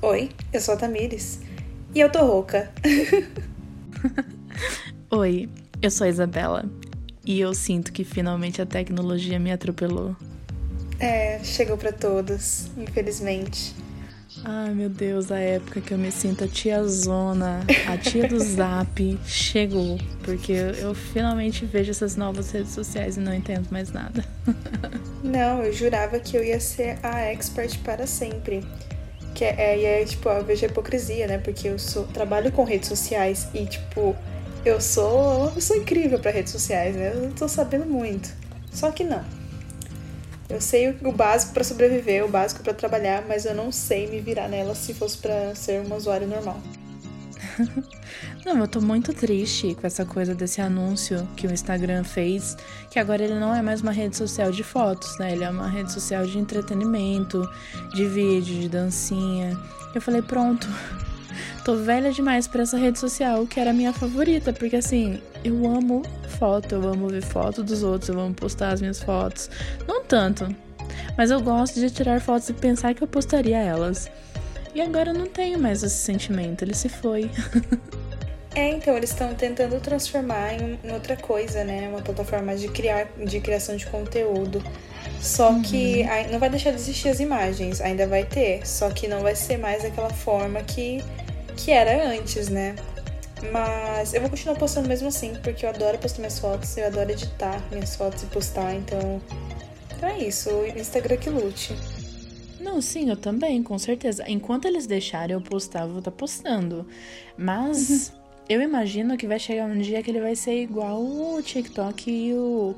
Oi, eu sou a Tamires. E eu tô rouca. Oi, eu sou a Isabela. E eu sinto que finalmente a tecnologia me atropelou. É, chegou para todos, infelizmente. Ai meu Deus, a época que eu me sinto a tiazona, a tia do zap, chegou. Porque eu finalmente vejo essas novas redes sociais e não entendo mais nada. Não, eu jurava que eu ia ser a expert para sempre. Que é, é, é tipo, eu vejo a hipocrisia, né? Porque eu sou, trabalho com redes sociais e, tipo, eu sou uma pessoa incrível para redes sociais, né? Eu não tô sabendo muito. Só que não. Eu sei o básico para sobreviver, o básico para trabalhar, mas eu não sei me virar nela se fosse para ser uma usuária normal. Não, eu tô muito triste com essa coisa desse anúncio que o Instagram fez, que agora ele não é mais uma rede social de fotos, né? Ele é uma rede social de entretenimento, de vídeo, de dancinha. Eu falei, pronto. Tô velha demais para essa rede social, que era a minha favorita, porque assim, eu amo foto, eu amo ver foto dos outros, eu amo postar as minhas fotos. Não tanto, mas eu gosto de tirar fotos e pensar que eu postaria elas. E agora eu não tenho mais esse sentimento, ele se foi. É, então eles estão tentando transformar em, outra coisa, né? Uma plataforma de criar, de criação de conteúdo. Só uhum. que não vai deixar de existir as imagens, ainda vai ter, só que não vai ser mais aquela forma que, que era antes, né? Mas eu vou continuar postando mesmo assim, porque eu adoro postar minhas fotos, eu adoro editar minhas fotos e postar, então. Então é isso, o Instagram que lute. Não, sim, eu também, com certeza. Enquanto eles deixarem eu postar, eu vou estar tá postando. Mas uhum. eu imagino que vai chegar um dia que ele vai ser igual o TikTok e o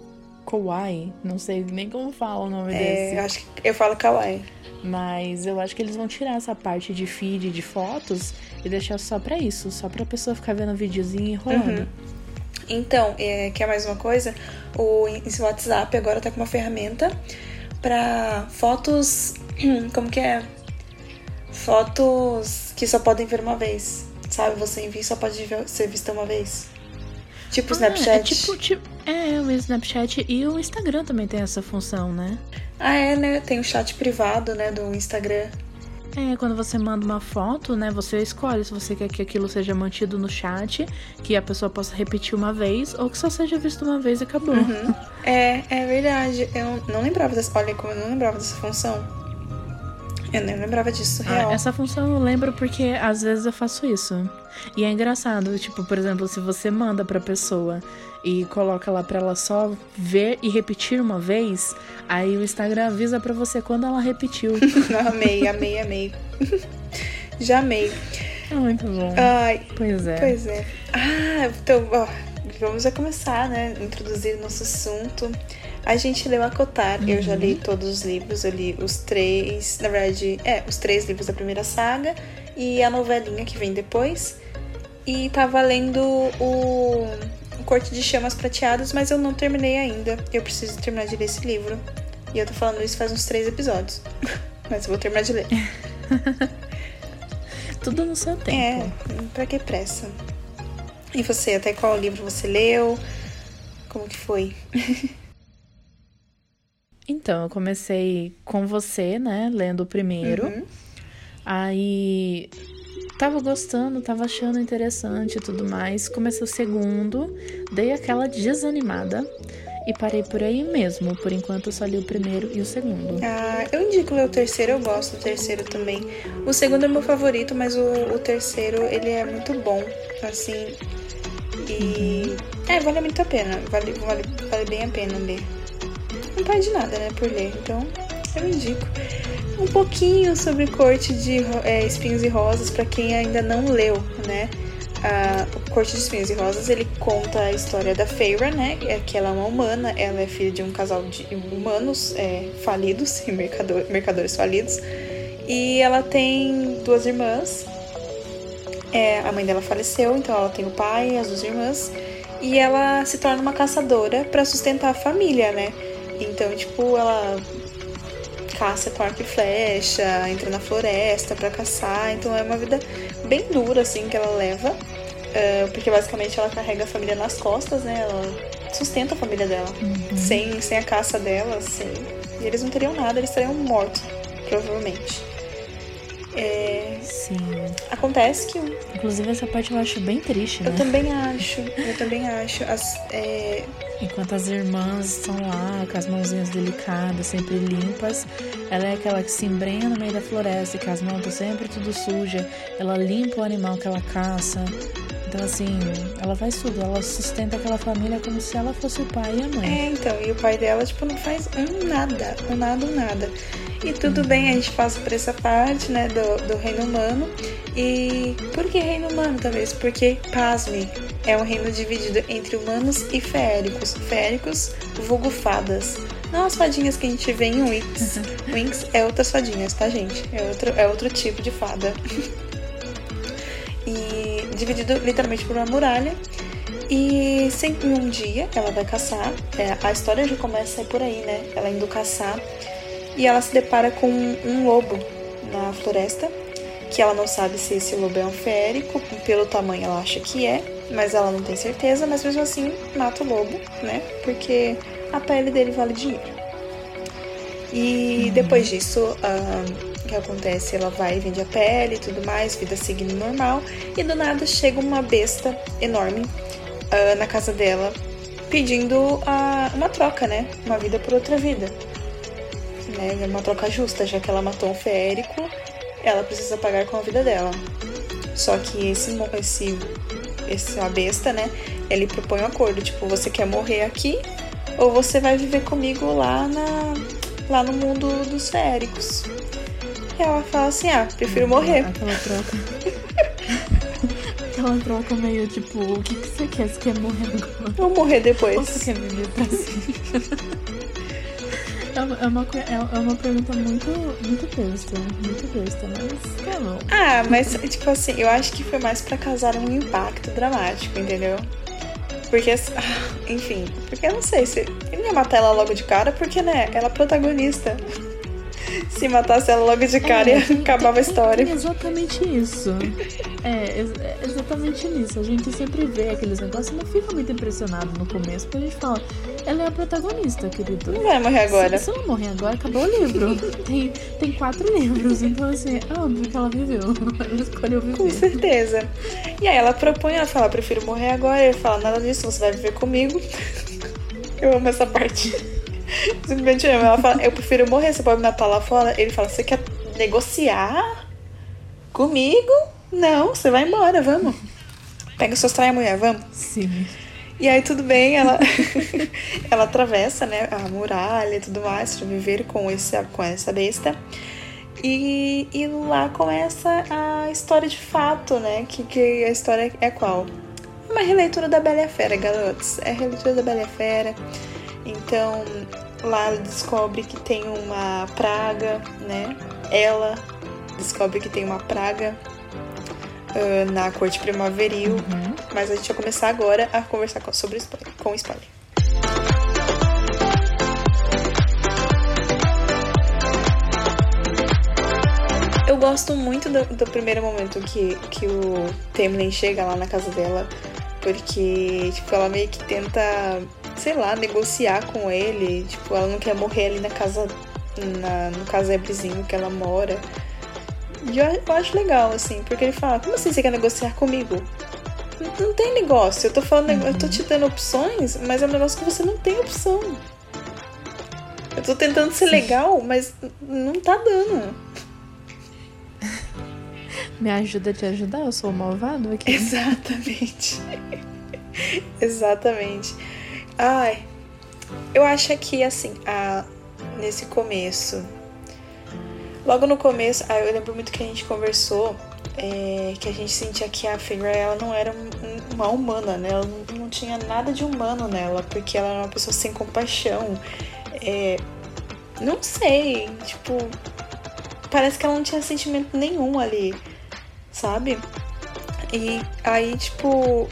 Kawaii. Não sei nem como fala o nome é, desse. Eu acho que eu falo Kawaii. Mas eu acho que eles vão tirar essa parte de feed de fotos e deixar só pra isso, só pra pessoa ficar vendo o videozinho e rolando. Uhum. Então, é, quer mais uma coisa? O WhatsApp agora tá com uma ferramenta para fotos. Como que é? Fotos que só podem ver uma vez. Sabe? Você envia e só pode ser vista uma vez. Tipo o ah, Snapchat. É tipo, tipo, é, o Snapchat e o Instagram também tem essa função, né? Ah, é, né? Tem o chat privado, né, do Instagram. É, quando você manda uma foto, né, você escolhe se você quer que aquilo seja mantido no chat, que a pessoa possa repetir uma vez, ou que só seja visto uma vez e acabou. Uhum. É, é verdade. Eu não lembrava dessa. Olha como eu não lembrava dessa função. Eu nem lembrava disso, ah, real. Ah, essa função eu lembro porque às vezes eu faço isso. E é engraçado, tipo, por exemplo, se você manda pra pessoa e coloca lá pra ela só ver e repetir uma vez, aí o Instagram avisa pra você quando ela repetiu. amei, amei, amei. Já amei. É muito bom. Ai, pois é. Pois é. Ah, então, ó, vamos já começar, né? Introduzir nosso assunto. A gente leu a Cotar, uhum. eu já li uhum. todos os livros, eu li os três, na verdade, é, os três livros da primeira saga e a novelinha que vem depois. E tava lendo o, o Corte de Chamas Prateadas, mas eu não terminei ainda. Eu preciso terminar de ler esse livro. E eu tô falando isso faz uns três episódios. mas eu vou terminar de ler. Tudo no seu tempo. É, pra que pressa? E você, até qual livro você leu? Como que foi? Então, eu comecei com você, né? Lendo o primeiro. Uhum. Aí tava gostando, tava achando interessante e tudo mais. Comecei o segundo, dei aquela desanimada e parei por aí mesmo. Por enquanto eu só li o primeiro e o segundo. Ah, eu indico ler o terceiro, eu gosto do terceiro também. O segundo é meu favorito, mas o, o terceiro ele é muito bom, assim. E. Uhum. É, vale muito a pena. Vale, vale, vale bem a pena ler não perde nada, né, por ler. Então, eu indico um pouquinho sobre Corte de é, Espinhos e Rosas para quem ainda não leu, né? O Corte de Espinhos e Rosas ele conta a história da Feyre, né? É que ela é uma humana, ela é filha de um casal de humanos é, falidos, mercador, mercadores falidos, e ela tem duas irmãs. É, a mãe dela faleceu, então ela tem o pai as duas irmãs, e ela se torna uma caçadora para sustentar a família, né? Então, tipo, ela caça com arco e flecha, entra na floresta para caçar. Então é uma vida bem dura, assim, que ela leva. Uh, porque basicamente ela carrega a família nas costas, né? Ela sustenta a família dela. Uhum. Sem, sem a caça dela, assim. E eles não teriam nada, eles estariam mortos, provavelmente. É... Sim. Acontece que. Inclusive, essa parte eu acho bem triste, né? Eu também acho. Eu também acho. As, é... Enquanto as irmãs estão lá com as mãozinhas delicadas, sempre limpas, ela é aquela que se embrenha no meio da floresta, que as mãos estão sempre tudo suja. Ela limpa o animal que ela caça. Então, assim, ela faz tudo. Ela sustenta aquela família como se ela fosse o pai e a mãe. É, então. E o pai dela, tipo, não faz um nada. Um nada, um nada. E tudo bem, a gente passa por essa parte, né, do, do reino humano. E por que reino humano, talvez? Porque, pasme, é um reino dividido entre humanos e féricos. Féricos, vulgo fadas. Não as fadinhas que a gente vê em Winx. Winx é outras fadinhas, tá, gente? É outro, é outro tipo de fada. e dividido literalmente por uma muralha. E sempre um dia ela vai caçar. É, a história já começa por aí, né? Ela indo caçar e ela se depara com um lobo na floresta, que ela não sabe se esse lobo é um férico, pelo tamanho ela acha que é, mas ela não tem certeza, mas mesmo assim mata o lobo, né? Porque a pele dele vale dinheiro. E uhum. depois disso, uh, o que acontece? Ela vai vende a pele e tudo mais, vida seguindo normal, e do nada chega uma besta enorme uh, na casa dela pedindo uh, uma troca, né? Uma vida por outra vida né? É uma troca justa, já que ela matou um férico, ela precisa pagar com a vida dela. Só que esse, esse, essa besta, né? Ele propõe um acordo, tipo, você quer morrer aqui ou você vai viver comigo lá na lá no mundo dos féricos. Ela fala assim, ah, prefiro morrer. Aquela troca. Aquela troca meio tipo, o que, que você quer? Você quer morrer agora? Ou morrer depois? Ou você quer viver pra sempre? É uma, é uma, é pergunta muito, muito besta, muito besta, mas é bom. Ah, mas tipo assim, eu acho que foi mais pra causar um impacto dramático, entendeu? Porque, enfim, porque eu não sei se. Ele ia matar ela logo de cara, porque, né, ela é protagonista. Se matasse ela logo de cara, é, ia acabar a história. É exatamente isso. É, é, exatamente nisso. A gente sempre vê aqueles negócios e não fica muito impressionado no começo, porque a gente fala, ela é a protagonista, querido. Não vai morrer agora. Se, se ela morrer agora, acabou o livro. tem, tem quatro livros, então assim, é óbvio que ela viveu. Ela escolheu viver. Com certeza. E aí ela propõe, ela fala, prefiro morrer agora. Ele fala, nada disso, você vai viver comigo. Eu amo essa parte. Simplesmente. Ela fala, eu prefiro morrer, você pode me matar lá fora. Ele fala, você quer negociar comigo? Não, você vai embora, vamos. Pega suas traias, mulher, vamos. Sim. E aí tudo bem, ela ela atravessa, né, a muralha e tudo mais para viver com esse com essa besta. E, e lá começa a história de fato, né? Que, que a história é qual? Uma releitura da Bela e a Fera, garotos. É a releitura da Bela e a Fera. Então, lá ela descobre que tem uma praga, né? Ela descobre que tem uma praga uh, na corte primaveril. Uhum. Mas a gente vai começar agora a conversar com, sobre spoiler, com spoiler. Eu gosto muito do, do, primeiro momento que, que o Temlin chega lá na casa dela, porque tipo, ela meio que tenta, sei lá, negociar com ele. Tipo, ela não quer morrer ali na casa, na, no casebrezinho que ela mora. E eu, eu acho legal, assim, porque ele fala, como assim você quer negociar comigo? Não, não tem negócio, eu tô falando, uhum. eu tô te dando opções, mas é um negócio que você não tem opção. Eu tô tentando ser Sim. legal, mas não tá dando. Me ajuda a te ajudar, eu sou o malvado aqui. Exatamente. Exatamente. Ai, eu acho que assim, a, nesse começo Logo no começo, ah, eu lembro muito que a gente conversou, é, que a gente sentia que a Figure ela não era uma humana, né? Ela não, não, tinha nada de humano nela, porque ela era uma pessoa sem compaixão. É, não sei, tipo, parece que ela não tinha sentimento nenhum ali, sabe? E aí, tipo,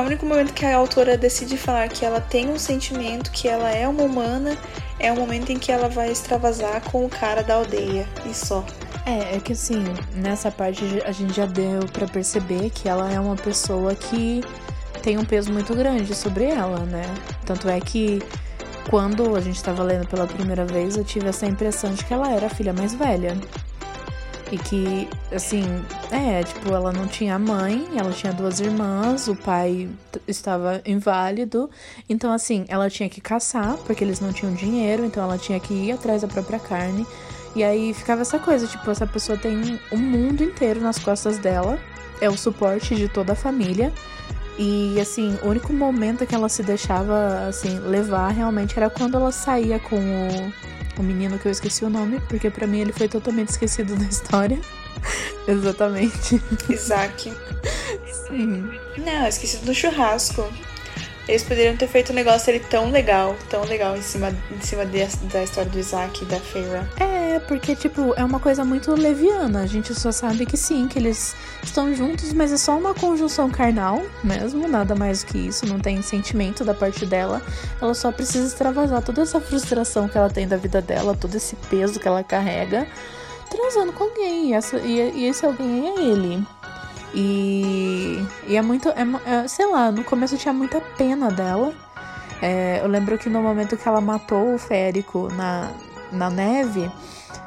o único momento que a autora decide falar que ela tem um sentimento, que ela é uma humana é o momento em que ela vai extravasar com o cara da aldeia e só. É, é que assim, nessa parte a gente já deu para perceber que ela é uma pessoa que tem um peso muito grande sobre ela, né? Tanto é que quando a gente estava lendo pela primeira vez, eu tive essa impressão de que ela era a filha mais velha. E que, assim, é, tipo, ela não tinha mãe, ela tinha duas irmãs, o pai estava inválido. Então, assim, ela tinha que caçar, porque eles não tinham dinheiro, então ela tinha que ir atrás da própria carne. E aí ficava essa coisa, tipo, essa pessoa tem um mundo inteiro nas costas dela, é o suporte de toda a família. E assim, o único momento que ela se deixava assim levar realmente era quando ela saía com o o menino que eu esqueci o nome, porque para mim ele foi totalmente esquecido da história. Exatamente. Isaac. Sim. Não, esqueci do churrasco. Eles poderiam ter feito um negócio ali tão legal, tão legal em cima, em cima de, da história do Isaac e da Feira. É, porque, tipo, é uma coisa muito leviana. A gente só sabe que sim, que eles estão juntos, mas é só uma conjunção carnal mesmo, nada mais do que isso. Não tem sentimento da parte dela. Ela só precisa extravasar toda essa frustração que ela tem da vida dela, todo esse peso que ela carrega, transando com alguém. E, essa, e, e esse alguém é ele. E, e é muito. É, é, sei lá, no começo eu tinha muita pena dela. É, eu lembro que no momento que ela matou o Férico na, na neve,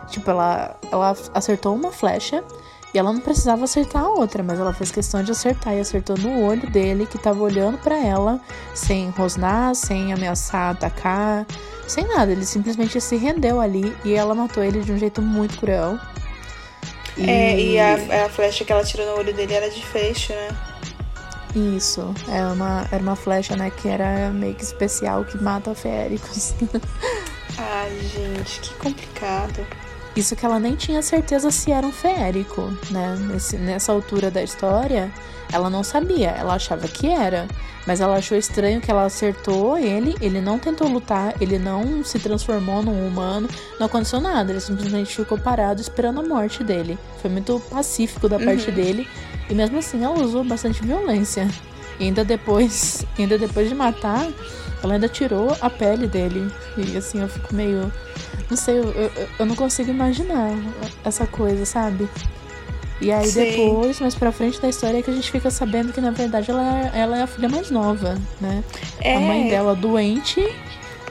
tipo, ela, ela acertou uma flecha e ela não precisava acertar a outra, mas ela fez questão de acertar e acertou no olho dele, que tava olhando para ela, sem rosnar, sem ameaçar atacar, sem nada. Ele simplesmente se rendeu ali e ela matou ele de um jeito muito cruel. E... É, e a, a flecha que ela tirou no olho dele era de fecho, né? Isso, é uma, era uma flecha, né, que era meio que especial, que mata féricos. Ai, gente, que complicado. Isso que ela nem tinha certeza se era um férico, né? Nesse, nessa altura da história, ela não sabia, ela achava que era. Mas ela achou estranho que ela acertou ele, ele não tentou lutar, ele não se transformou num humano, não aconteceu nada, ele simplesmente ficou parado esperando a morte dele. Foi muito pacífico da parte uhum. dele, e mesmo assim ela usou bastante violência. E ainda depois, ainda depois de matar, ela ainda tirou a pele dele. E assim, eu fico meio. Não sei, eu, eu, eu não consigo imaginar essa coisa, sabe? E aí Sim. depois, mais pra frente da história, é que a gente fica sabendo que na verdade ela, ela é a filha mais nova, né? É. A mãe dela doente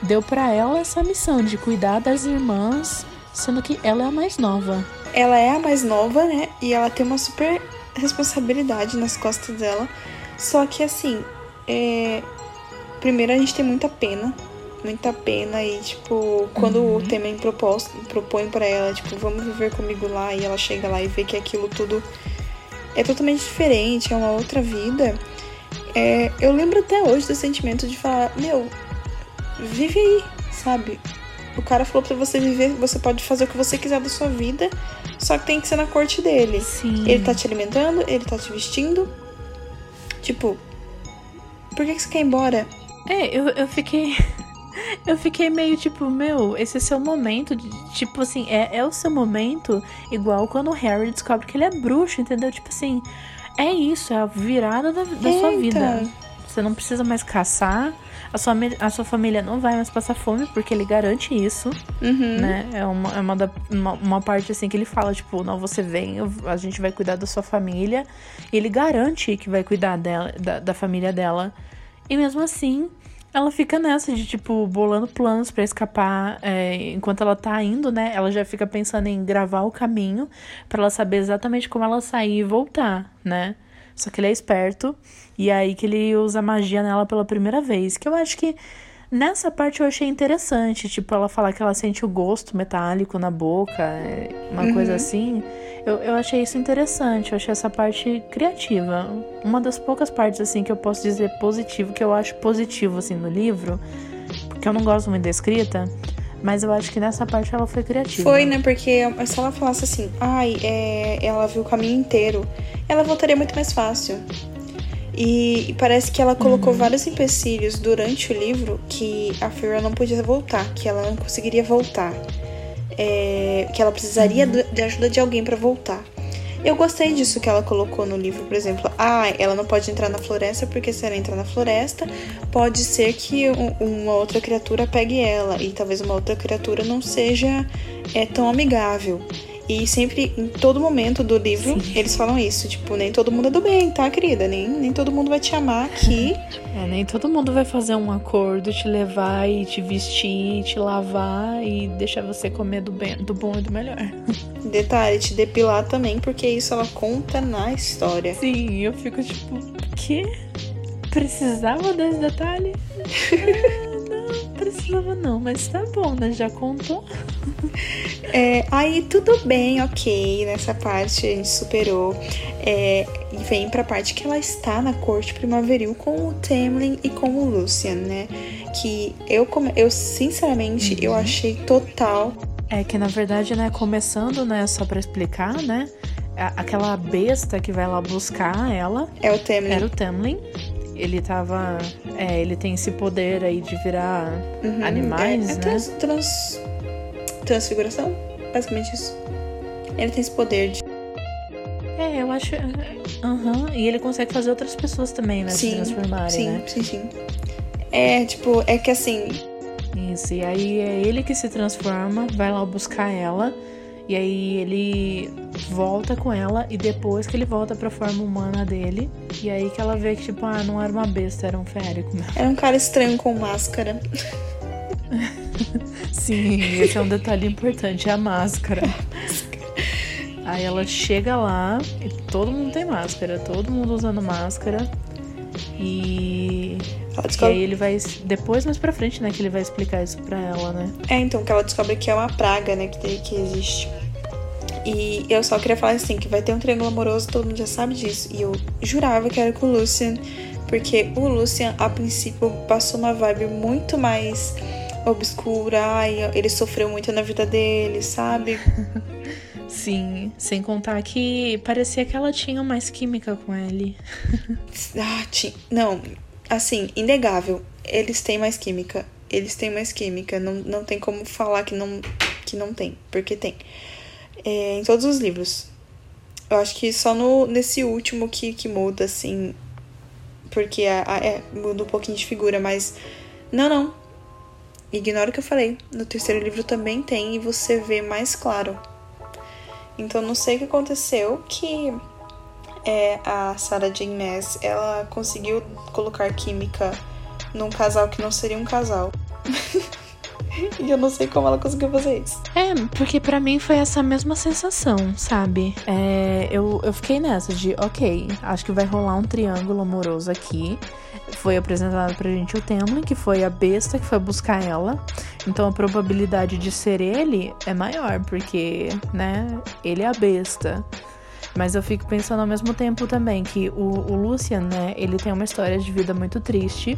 deu para ela essa missão de cuidar das irmãs, sendo que ela é a mais nova. Ela é a mais nova, né? E ela tem uma super responsabilidade nas costas dela. Só que assim, é... primeiro a gente tem muita pena muita pena e, tipo, quando uhum. o Temen propôs, propõe para ela, tipo, vamos viver comigo lá e ela chega lá e vê que aquilo tudo é totalmente diferente, é uma outra vida. É, eu lembro até hoje do sentimento de falar, meu, vive aí, sabe? O cara falou pra você viver, você pode fazer o que você quiser da sua vida, só que tem que ser na corte dele. Sim. Ele tá te alimentando, ele tá te vestindo. Tipo, por que, que você quer ir embora? É, eu, eu fiquei. Eu fiquei meio tipo, meu, esse é seu momento. De, tipo assim, é, é o seu momento, igual quando o Harry descobre que ele é bruxo, entendeu? Tipo assim, é isso, é a virada da, da sua vida. Você não precisa mais caçar. A sua, a sua família não vai mais passar fome, porque ele garante isso, uhum. né? É uma, é uma, da, uma, uma, parte assim que ele fala, tipo, não, você vem, a gente vai cuidar da sua família. E ele garante que vai cuidar dela, da, da família dela. E mesmo assim, ela fica nessa de, tipo, bolando planos para escapar. É, enquanto ela tá indo, né? Ela já fica pensando em gravar o caminho para ela saber exatamente como ela sair e voltar, né? Só que ele é esperto. E é aí que ele usa magia nela pela primeira vez. Que eu acho que Nessa parte eu achei interessante, tipo, ela falar que ela sente o gosto metálico na boca, é, uma uhum. coisa assim. Eu, eu achei isso interessante, eu achei essa parte criativa. Uma das poucas partes, assim, que eu posso dizer positivo, que eu acho positivo, assim, no livro, porque eu não gosto muito da escrita, mas eu acho que nessa parte ela foi criativa. Foi, né? Porque se ela falasse assim, ai, é, ela viu o caminho inteiro, ela voltaria muito mais fácil. E, parece que ela colocou uhum. vários empecilhos durante o livro que a Fira não podia voltar, que ela não conseguiria voltar. É, que ela precisaria uhum. de ajuda de alguém para voltar. Eu gostei disso que ela colocou no livro, por exemplo. Ah, ela não pode entrar na floresta porque se ela entrar na floresta, pode ser que uma outra criatura pegue ela e talvez uma outra criatura não seja é, tão amigável. E sempre, em todo momento do livro, Sim. eles falam isso. Tipo, nem todo mundo é do bem, tá, querida? Nem, nem todo mundo vai te amar aqui. É, nem todo mundo vai fazer um acordo, te levar e te vestir, te lavar e deixar você comer do, bem, do bom e do melhor. Detalhe, te depilar também, porque isso ela conta na história. Sim, eu fico tipo, que? Precisava desse detalhe? Ah, não, precisava não, mas tá bom, né? Já contou. É, aí tudo bem, ok, nessa parte a gente superou. É, e vem pra parte que ela está na corte primaveril com o Tamlin e com o Lucian, né? Que eu, eu sinceramente, eu achei total. É que na verdade, né, começando, né, só pra explicar, né? Aquela besta que vai lá buscar ela É o Tamlin. era o Tamlin. Ele tava. É, ele tem esse poder aí de virar Uhum, animais, é, é né? trans, trans- transfiguração? Basicamente isso. Ele tem esse poder de. É, eu acho. Aham. E ele consegue fazer outras pessoas também, né? se transformarem, sim, né? sim, sim. É, tipo, é que assim, Isso. E aí é ele que se transforma, vai lá buscar ela. E aí ele volta com ela e depois que ele volta pra forma humana dele. E aí que ela vê que, tipo, ah, não era uma besta, era um férico mesmo. era um cara estranho com máscara. Sim, esse é um detalhe importante, é a máscara. Aí ela chega lá e todo mundo tem máscara, todo mundo usando máscara. E, Ela e descobre... aí ele vai. Depois, mais pra frente, né, que ele vai explicar isso pra ela, né? É, então, que ela descobre que é uma praga, né, que, que existe. E eu só queria falar assim, que vai ter um triângulo amoroso, todo mundo já sabe disso. E eu jurava que era com o Lucian, porque o Lucian, a princípio, passou uma vibe muito mais obscura. Ai, ele sofreu muito na vida dele, sabe? Sim, sem contar que parecia que ela tinha mais química com ele. Ah, ti- não, assim, inegável. Eles têm mais química. Eles têm mais química. Não, não tem como falar que não, que não tem, porque tem. É, em todos os livros. Eu acho que só no, nesse último que, que muda, assim. Porque a- é, muda um pouquinho de figura, mas. Não, não. Ignora o que eu falei. No terceiro livro também tem e você vê mais claro. Então não sei o que aconteceu que é, a Sarah Jane Maas, ela conseguiu colocar química num casal que não seria um casal. e eu não sei como ela conseguiu fazer isso. É, porque pra mim foi essa mesma sensação, sabe? É, eu, eu fiquei nessa de, ok, acho que vai rolar um triângulo amoroso aqui. Foi apresentado pra gente o Temlin, que foi a besta que foi buscar ela. Então a probabilidade de ser ele é maior, porque, né, ele é a besta. Mas eu fico pensando ao mesmo tempo também que o, o Lucian, né, ele tem uma história de vida muito triste.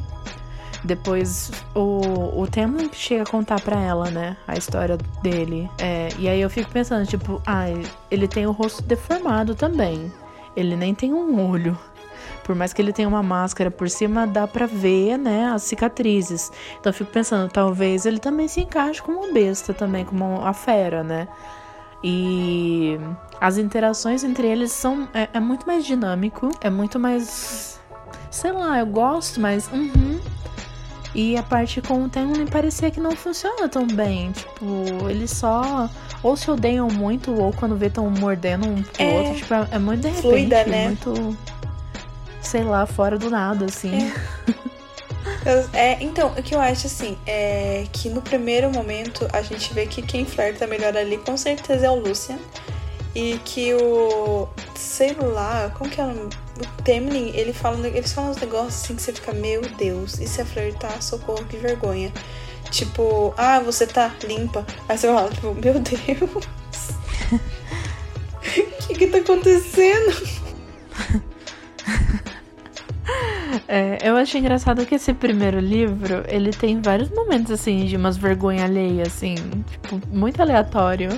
Depois o, o Temlin chega a contar pra ela, né, a história dele. É, e aí eu fico pensando, tipo, ai, ele tem o rosto deformado também. Ele nem tem um olho. Por mais que ele tenha uma máscara por cima, dá pra ver, né, as cicatrizes. Então eu fico pensando, talvez ele também se encaixe como uma besta também, como a fera, né? E as interações entre eles são é, é muito mais dinâmico, é muito mais sei lá, eu gosto, mas uhum. E a parte com o Tenlin parecia que não funciona tão bem, tipo, eles só ou se odeiam muito ou quando vê tão mordendo um pro É. outro, tipo, é, é muito de repente, Fluida, né? muito sei lá, fora do nada assim. Eu- é, então, o que eu acho assim é que no primeiro momento a gente vê que quem flerta melhor ali com certeza é o Lucian. E que o. sei lá, como que é o nome? O Temlin, ele fala, eles falam uns negócios assim que você fica, meu Deus, isso é flertar, socorro, que vergonha. Tipo, ah, você tá limpa. Aí você fala, tipo, meu Deus. O que que tá acontecendo? É, eu achei engraçado que esse primeiro livro, ele tem vários momentos, assim, de umas vergonha alheia, assim, tipo, muito aleatório.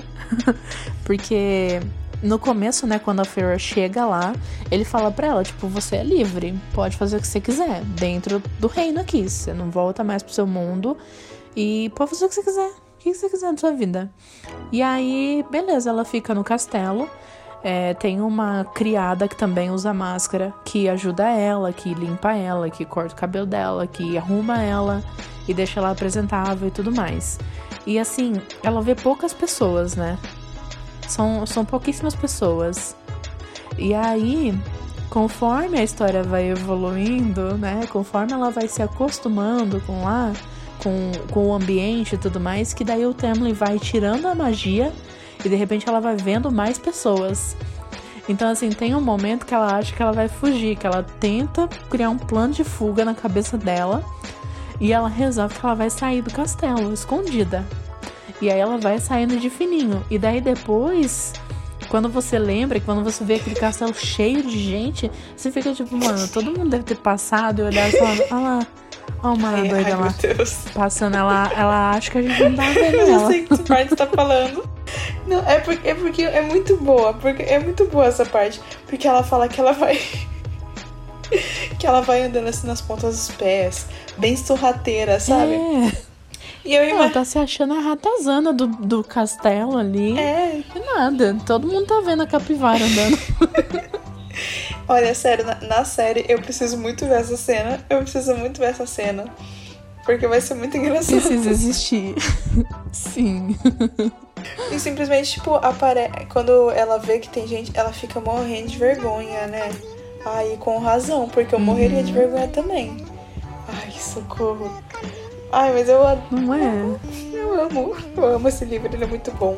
Porque no começo, né, quando a Feyre chega lá, ele fala pra ela, tipo, você é livre, pode fazer o que você quiser, dentro do reino aqui, você não volta mais pro seu mundo e pode fazer o que você quiser, o que você quiser na sua vida. E aí, beleza, ela fica no castelo, é, tem uma criada que também usa máscara, que ajuda ela, que limpa ela, que corta o cabelo dela, que arruma ela e deixa ela apresentável e tudo mais. E assim, ela vê poucas pessoas, né? São, são pouquíssimas pessoas. E aí, conforme a história vai evoluindo, né? Conforme ela vai se acostumando com lá, com, com o ambiente e tudo mais, que daí o Tamlin vai tirando a magia e de repente ela vai vendo mais pessoas. Então, assim, tem um momento que ela acha que ela vai fugir, que ela tenta criar um plano de fuga na cabeça dela e ela resolve que ela vai sair do castelo, escondida. E aí ela vai saindo de fininho. E daí depois, quando você lembra, quando você vê aquele castelo cheio de gente, você fica tipo, mano, todo mundo deve ter passado e olhar e falar, olha lá. Olha uma ai, doida ai, lá. Passando, ela, ela acha que a gente não tá vendo ela. Eu não sei que parte tá falando. Não, é porque, é porque é muito boa. Porque é muito boa essa parte. Porque ela fala que ela vai. que ela vai andando assim nas pontas dos pés. Bem sorrateira, sabe? É. E eu imag... Ela tá se achando a ratazana do, do castelo ali. É. E nada. Todo mundo tá vendo a capivara andando. Olha, sério, na, na, série eu preciso muito ver essa cena. Eu preciso muito ver essa cena. Porque vai ser muito engraçado. Precisa existir. Sim. E simplesmente, tipo, aparece. Quando ela vê que tem gente, ela fica morrendo de vergonha, né? Ai, com razão, porque eu uhum. morreria de vergonha também. Ai, socorro. Ai, mas eu Não é? Eu amo. Eu amo esse livro, ele é muito bom.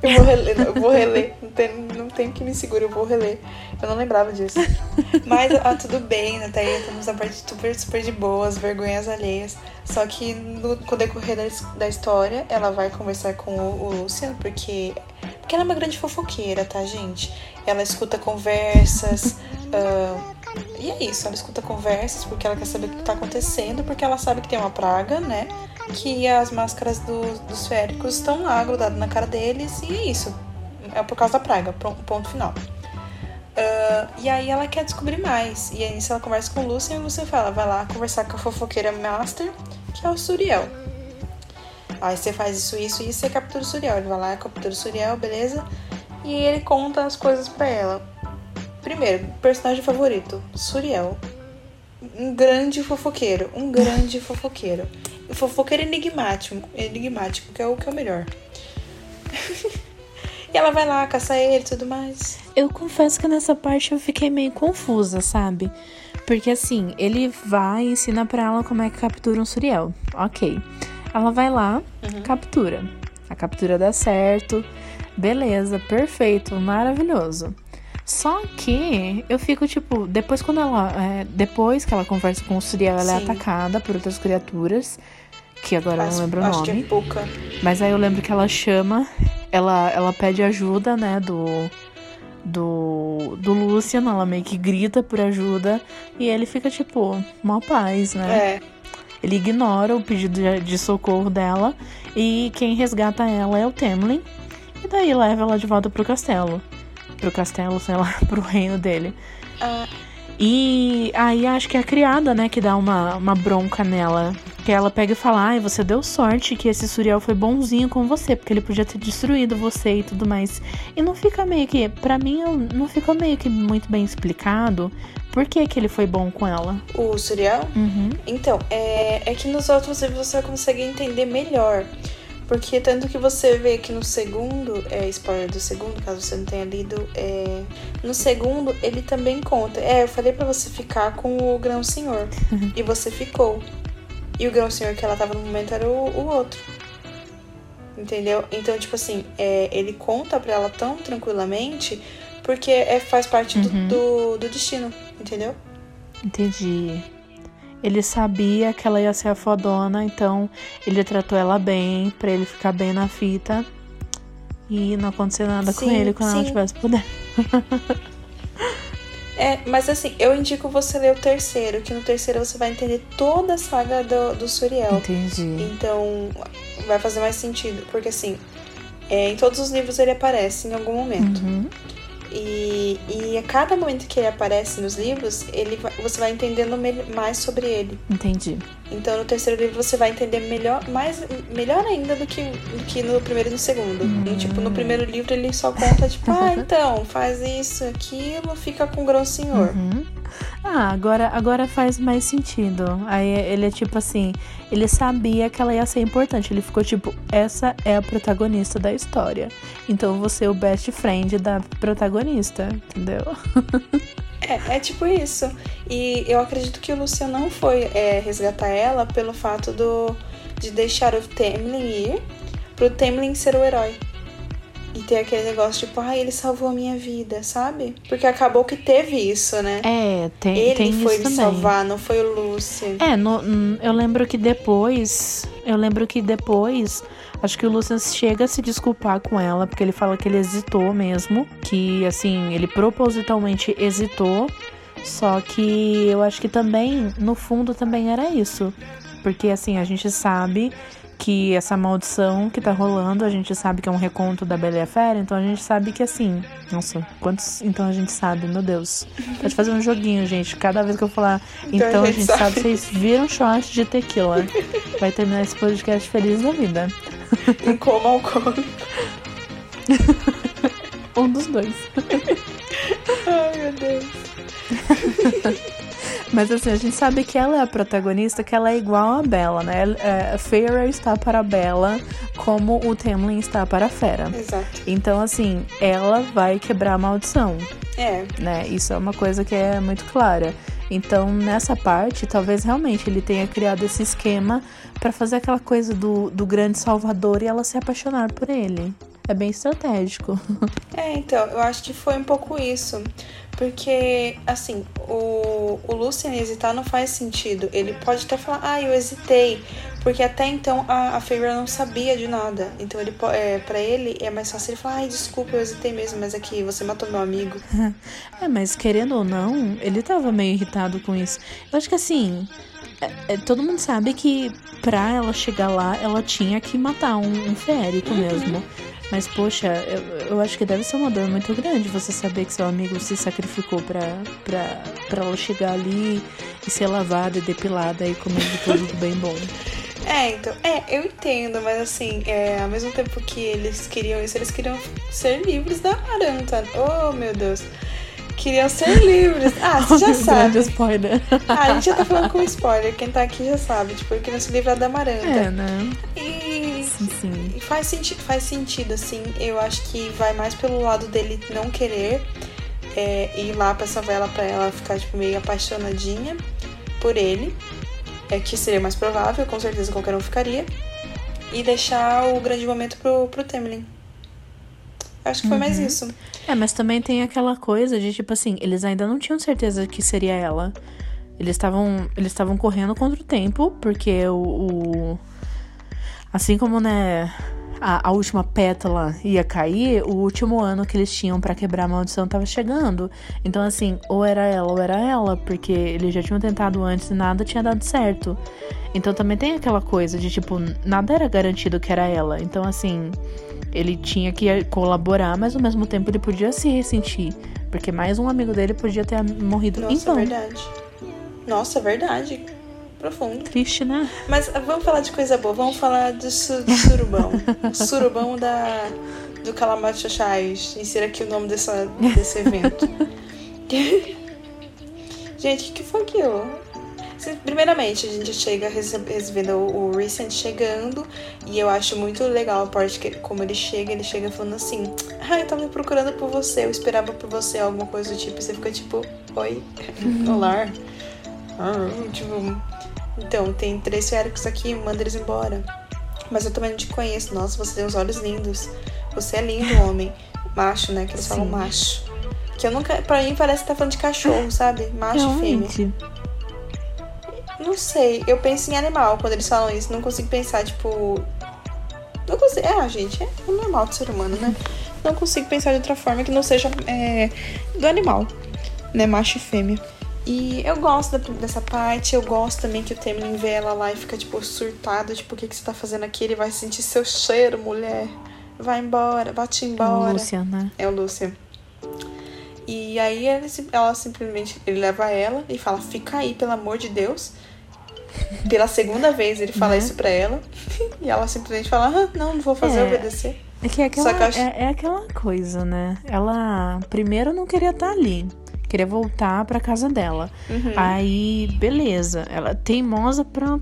Eu vou reler, eu vou reler. Não tem, não tem que me segure, eu vou reler. Eu não lembrava disso. Mas ah, tudo bem, até aí estamos na parte super, super de boas, vergonhas alheias. Só que no, com o decorrer da, da história, ela vai conversar com o, o Lucian, porque, porque ela é uma grande fofoqueira, tá, gente? Ela escuta conversas. Uh, e é isso, ela escuta conversas porque ela quer saber o que está acontecendo, porque ela sabe que tem uma praga, né? Que as máscaras do, dos féricos estão lá grudadas na cara deles, e é isso. É por causa da praga, ponto final. Uh, e aí ela quer descobrir mais. E aí ela conversa com o Lucian e você fala, vai lá conversar com a fofoqueira Master, que é o Suriel. Aí você faz isso, isso e você captura o Suriel. Ele vai lá, captura o Suriel, beleza? E ele conta as coisas para ela. Primeiro, personagem favorito, Suriel. Um grande fofoqueiro, um grande fofoqueiro. Fofoqueiro enigmático, enigmático, que é o que é o melhor. e ela vai lá caçar ele e tudo mais. Eu confesso que nessa parte eu fiquei meio confusa, sabe? Porque assim, ele vai e ensina pra ela como é que captura um Suriel. Ok. Ela vai lá, uhum. captura. A captura dá certo. Beleza, perfeito, maravilhoso. Só que eu fico, tipo, depois quando ela. É, depois que ela conversa com o Suriel, ela é Sim. é atacada por outras criaturas. Que agora eu não lembro o nome. Que é. Mas aí eu lembro que ela chama. Ela, ela pede ajuda, né, do. Do, do Lucian, ela meio que grita por ajuda e ele fica tipo, mal paz, né? É. Ele ignora o pedido de, de socorro dela e quem resgata ela é o Temlin. E daí leva ela de volta pro castelo pro castelo, sei lá, pro reino dele. Ah. E aí acho que é a criada, né, que dá uma, uma bronca nela. Que ela pega e fala: Ai, você deu sorte que esse Suriel foi bonzinho com você, porque ele podia ter destruído você e tudo mais. E não fica meio que. para mim, não ficou meio que muito bem explicado por que, que ele foi bom com ela. O Suriel? Uhum. Então, é, é que nos outros você consegue entender melhor. Porque tanto que você vê que no segundo, é spoiler do segundo, caso você não tenha lido, é, no segundo ele também conta. É, eu falei para você ficar com o Grão Senhor. e você ficou. E o Grão Senhor que ela tava no momento era o, o outro. Entendeu? Então, tipo assim, é, ele conta pra ela tão tranquilamente porque é, faz parte uhum. do, do, do destino, entendeu? Entendi. Ele sabia que ela ia ser a fodona, então ele tratou ela bem, para ele ficar bem na fita. E não acontecer nada sim, com ele quando sim. ela tivesse poder. é, mas assim, eu indico você ler o terceiro, que no terceiro você vai entender toda a saga do, do Suriel. Entendi. Então vai fazer mais sentido. Porque assim, é, em todos os livros ele aparece em algum momento. Uhum. E, e a cada momento que ele aparece nos livros, ele, você vai entendendo mais sobre ele. Entendi. Então no terceiro livro você vai entender melhor, mais, melhor ainda do que, do que no primeiro e no segundo. Hum. E, tipo, no primeiro livro ele só conta, tipo, ah, então, faz isso, aquilo, fica com o grão senhor. Uhum. Ah, agora, agora faz mais sentido. Aí ele é tipo assim, ele sabia que ela ia ser importante. Ele ficou tipo, essa é a protagonista da história. Então você é o best friend da protagonista, entendeu? É, é tipo isso. E eu acredito que o Lucian não foi é, resgatar ela pelo fato do, de deixar o Temlin ir pro Temlin ser o herói. E ter aquele negócio tipo, ai, ah, ele salvou a minha vida, sabe? Porque acabou que teve isso, né? É, tem, ele tem foi isso me também. salvar, não foi o Lucian. É, no, eu lembro que depois. Eu lembro que depois. Acho que o Lucian chega a se desculpar com ela, porque ele fala que ele hesitou mesmo. Que, assim, ele propositalmente hesitou. Só que eu acho que também, no fundo, também era isso. Porque, assim, a gente sabe que essa maldição que tá rolando, a gente sabe que é um reconto da Bela e a Fera, então a gente sabe que assim. Nossa, quantos então a gente sabe, meu Deus. Pode fazer um joguinho, gente. Cada vez que eu falar, então, então a, gente, sabe. sabe, vocês viram shot de tequila. Vai terminar esse podcast feliz da vida. Em coma alcoólico. um dos dois. Ai, meu Deus. Mas assim, a gente sabe que ela é a protagonista, que ela é igual a Bella, né? É, Feyre está para a Bella como o Temlin está para a Fera. Exato. Então, assim, ela vai quebrar a maldição. É. Né? Isso é uma coisa que é muito clara. Então, nessa parte, talvez realmente ele tenha criado esse esquema para fazer aquela coisa do, do grande salvador e ela se apaixonar por ele. É bem estratégico. É, então, eu acho que foi um pouco isso. Porque, assim, o, o Lucian hesitar não faz sentido. Ele pode até falar, ah, eu hesitei. Porque até então a, a Feyre não sabia de nada. Então, ele é, para ele é mais fácil ele falar, ai, desculpa, eu hesitei mesmo, mas aqui, você matou meu amigo. é, mas querendo ou não, ele tava meio irritado com isso. Eu acho que assim. É, é, todo mundo sabe que pra ela chegar lá, ela tinha que matar um, um férico uhum. mesmo. Mas, poxa, eu, eu acho que deve ser uma dor muito grande você saber que seu amigo se sacrificou pra, pra, pra ela chegar ali e ser lavada e depilada e comer de tudo bem bom. É, então, é, eu entendo, mas assim, é, ao mesmo tempo que eles queriam isso, eles queriam ser livres da Aranta. Oh, meu Deus. Queriam ser livres. Ah, você já sabe. spoiler. Ah, a gente já tá falando com spoiler. Quem tá aqui já sabe. Tipo, queriam se livrar da Maranta. É, né? E, sim, sim. e faz, senti faz sentido, assim. Eu acho que vai mais pelo lado dele não querer é, ir lá pra essa vela pra ela ficar, tipo, meio apaixonadinha por ele. É que seria mais provável, com certeza qualquer um ficaria. E deixar o grande momento pro, pro Temlin. Acho que foi uhum. mais isso. É, mas também tem aquela coisa de tipo assim, eles ainda não tinham certeza que seria ela. Eles estavam eles estavam correndo contra o tempo, porque o, o assim como né, a, a, última pétala ia cair, o último ano que eles tinham para quebrar a maldição tava chegando. Então assim, ou era ela ou era ela, porque eles já tinham tentado antes e nada tinha dado certo. Então também tem aquela coisa de tipo, nada era garantido que era ela. Então assim, ele tinha que colaborar, mas ao mesmo tempo ele podia se ressentir. Porque mais um amigo dele podia ter morrido Nossa, então. verdade. Nossa, verdade. Profundo. Triste, né? Mas vamos falar de coisa boa. Vamos falar do, su do surubão. o surubão da, do Calamar Chachais. Insira aqui o nome dessa, desse evento. Gente, o que foi aquilo? Primeiramente, a gente chega recebendo o Recent chegando e eu acho muito legal a parte que, como ele chega, ele chega falando assim: Ah, eu tava procurando por você, eu esperava por você, alguma coisa do tipo. E você fica tipo: Oi, olá. Ah, tipo, então, tem três féricos aqui, manda eles embora. Mas eu também não te conheço. Nossa, você tem os olhos lindos. Você é lindo, homem. Macho, né? Que eles Sim. falam macho. Que eu nunca. Pra mim parece que tá falando de cachorro, sabe? Macho e fêmea. Não sei, eu penso em animal quando eles falam isso. Não consigo pensar, tipo. Não consigo. É, gente, é normal do ser humano, né? Não consigo pensar de outra forma que não seja é, do animal, né? Macho e fêmea. E eu gosto dessa parte, eu gosto também que o Temlin vê ela lá e fica, tipo, surtado, tipo, o que, que você tá fazendo aqui? Ele vai sentir seu cheiro, mulher. Vai embora, bate embora. É o Lucian, né? É o Lucian. E aí ela simplesmente, ele leva ela e fala, fica aí, pelo amor de Deus. Pela segunda vez ele fala né? isso pra ela. E ela simplesmente fala: ah, não, não vou fazer, é, obedecer. É que é aquela, acho... é, é, aquela coisa, né? Ela primeiro não queria estar tá ali. queria voltar pra casa dela. Uhum. Aí, beleza. Ela é teimosa pra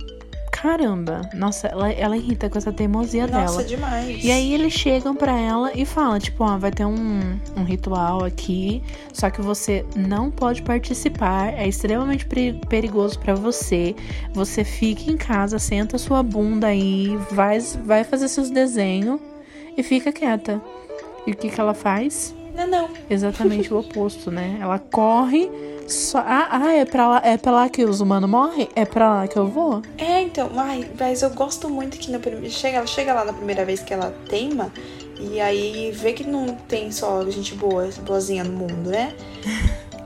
caramba. Nossa, ela, ela irrita com essa teimosia Nossa, dela. demais. E aí eles chegam pra ela e falam, tipo, ó, vai ter um, um ritual aqui, só que você não pode participar, é extremamente peri- perigoso pra você. Você fica em casa, senta sua bunda aí, vai, vai fazer seus desenhos e fica quieta. E o que que ela faz? Não, não. Exatamente o oposto, né? Ela corre só. Ah, ah, é pra lá, é pra lá que os humanos morrem? É pra lá que eu vou? É, então, ai, mas eu gosto muito que no primeiro. Chega, ela chega lá na primeira vez que ela teima. E aí vê que não tem só gente boa, boazinha no mundo, né?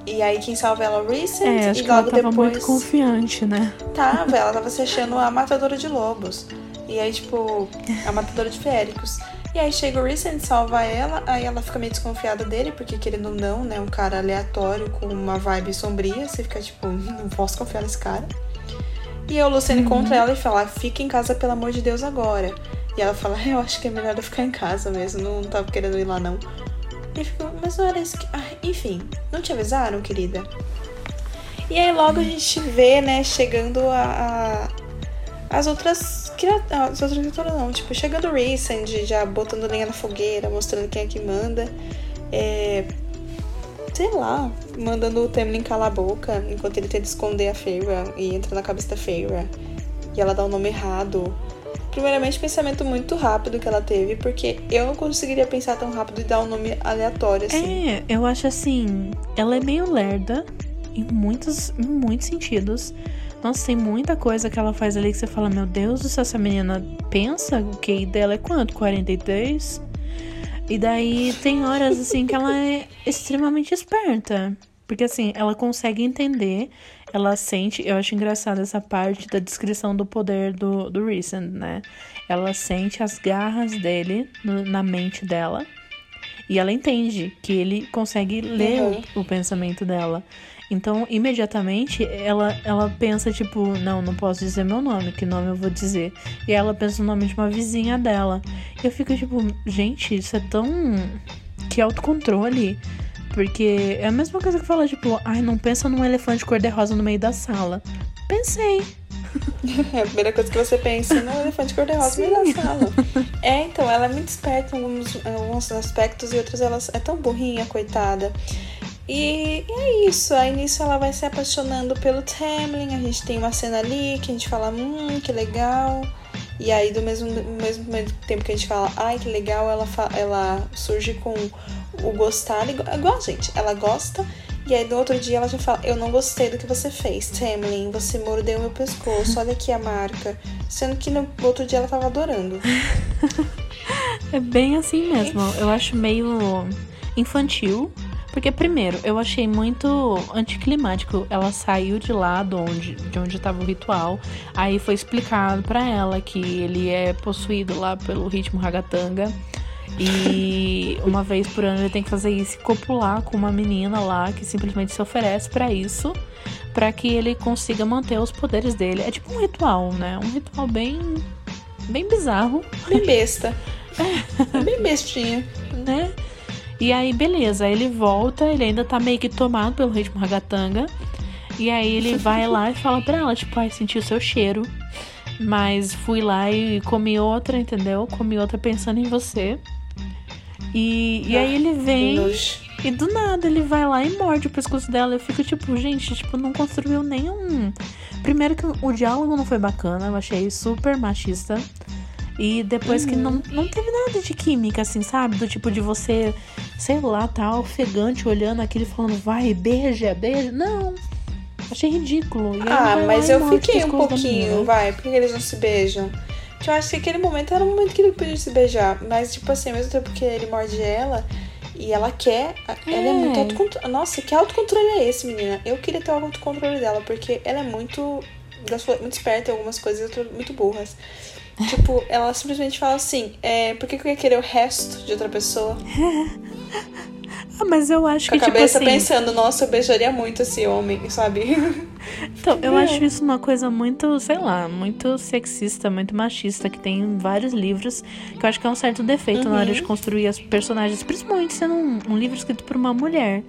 E aí quem salva ela é o Recent É, acho e que ela logo tava depois. muito confiante, né? Tava, ela tava se achando a matadora de lobos. E aí, tipo, a matadora de féricos. E aí chega o Recent, salva ela, aí ela fica meio desconfiada dele, porque querendo ou não, né, um cara aleatório com uma vibe sombria, você fica tipo, não posso confiar nesse cara. E aí o Luciano encontra ela e fala, fica em casa pelo amor de Deus agora. E ela fala, eu acho que é melhor eu ficar em casa mesmo, não tava querendo ir lá não. E fica, mas não era isso que. Ah, enfim, não te avisaram, querida? E aí logo a gente vê, né, chegando a, a- as outras criaturas. As outras criaturas não, tipo, chegando o Recent, já botando lenha na fogueira, mostrando quem é que manda. É, sei lá, mandando o Temlin calar a boca enquanto ele tenta esconder a Feyre e entra na cabeça da Feyre. E ela dá o nome errado. Primeiramente, pensamento muito rápido que ela teve, porque eu não conseguiria pensar tão rápido e dar um nome aleatório assim. É, eu acho assim, ela é meio lerda em muitos, em muitos sentidos. Nossa, tem muita coisa que ela faz ali que você fala, meu Deus do céu, essa menina pensa, o QI dela é quanto? 43? E daí tem horas assim que ela é extremamente esperta. Porque assim, ela consegue entender, ela sente. Eu acho engraçado essa parte da descrição do poder do, do Recent, né? Ela sente as garras dele no- na mente dela. E ela entende que ele consegue ler Uhum. o, o pensamento dela. Então, imediatamente, ela, ela pensa, tipo, não, não posso dizer meu nome, que nome eu vou dizer? E ela pensa no nome de uma vizinha dela. E eu fico, tipo, gente, isso é tão. Que autocontrole. Porque é a mesma coisa que falar, tipo, ai, não pensa num elefante cor-de-rosa no meio da sala. Pensei. É a primeira coisa que você pensa no elefante cor-de-rosa no meio da sala. É, então, ela é muito esperta em alguns, em alguns aspectos e outros ela é tão burrinha, coitada. E, e é isso, aí nisso ela vai se apaixonando pelo Tamlin, a gente tem uma cena ali que a gente fala, hum, que legal. E aí do mesmo, do mesmo tempo que a gente fala, ai, que legal, ela, ela surge com o gostar, igual, igual a gente, ela gosta. E aí no outro dia ela já fala, eu não gostei do que você fez, Tamlin, você mordeu meu pescoço, olha aqui a marca. Sendo que no outro dia ela tava adorando. É bem assim mesmo. Eu acho meio infantil. Porque, primeiro, eu achei muito anticlimático. Ela saiu de lá de onde, de onde estava o ritual. Aí foi explicado pra ela que ele é possuído lá pelo ritmo ragatanga. E uma vez por ano ele tem que fazer isso e copular com uma menina lá que simplesmente se oferece pra isso. Pra que ele consiga manter os poderes dele. É tipo um ritual, né? Um ritual bem. bem bizarro. Bem besta. É bem bestinha. né? E aí, beleza, ele volta, ele ainda tá meio que tomado pelo ritmo ragatanga. E aí ele vai lá e fala pra ela, tipo, ai, senti o seu cheiro. Mas fui lá e comi outra, entendeu? Comi outra pensando em você. E, e aí ele vem Nojo. e do nada ele vai lá e morde o pescoço dela. Eu fico tipo, gente, tipo, não construiu nenhum. Primeiro que o diálogo não foi bacana, eu achei super machista. E depois que não, não teve nada de química, assim, sabe? Do tipo de você, sei lá, tá ofegante olhando aquilo e falando, vai, beija, beija. Não. Achei ridículo. E Ah, mas eu o fiquei um pouquinho, vai. Por que eles não se beijam? Eu acho que aquele momento era um momento que ele podia se beijar. Mas, tipo assim, ao mesmo tempo que ele morde ela e ela quer. Ela é É. muito autocontrole. Nossa, que autocontrole é esse, menina? Eu queria ter o autocontrole dela, porque ela é muito. Muito esperta em algumas coisas e muito burras. Tipo, ela simplesmente fala assim: é, por que que eu ia querer o resto de outra pessoa? Ah, mas eu acho Com a que, tipo cabeça assim. pensando, nossa, eu beijaria muito esse homem, sabe? Então, eu É. acho isso uma coisa muito, sei lá, muito sexista, muito machista, que tem em vários livros, que eu acho que é um certo defeito na hora de construir as personagens, principalmente sendo um, um livro escrito por uma mulher.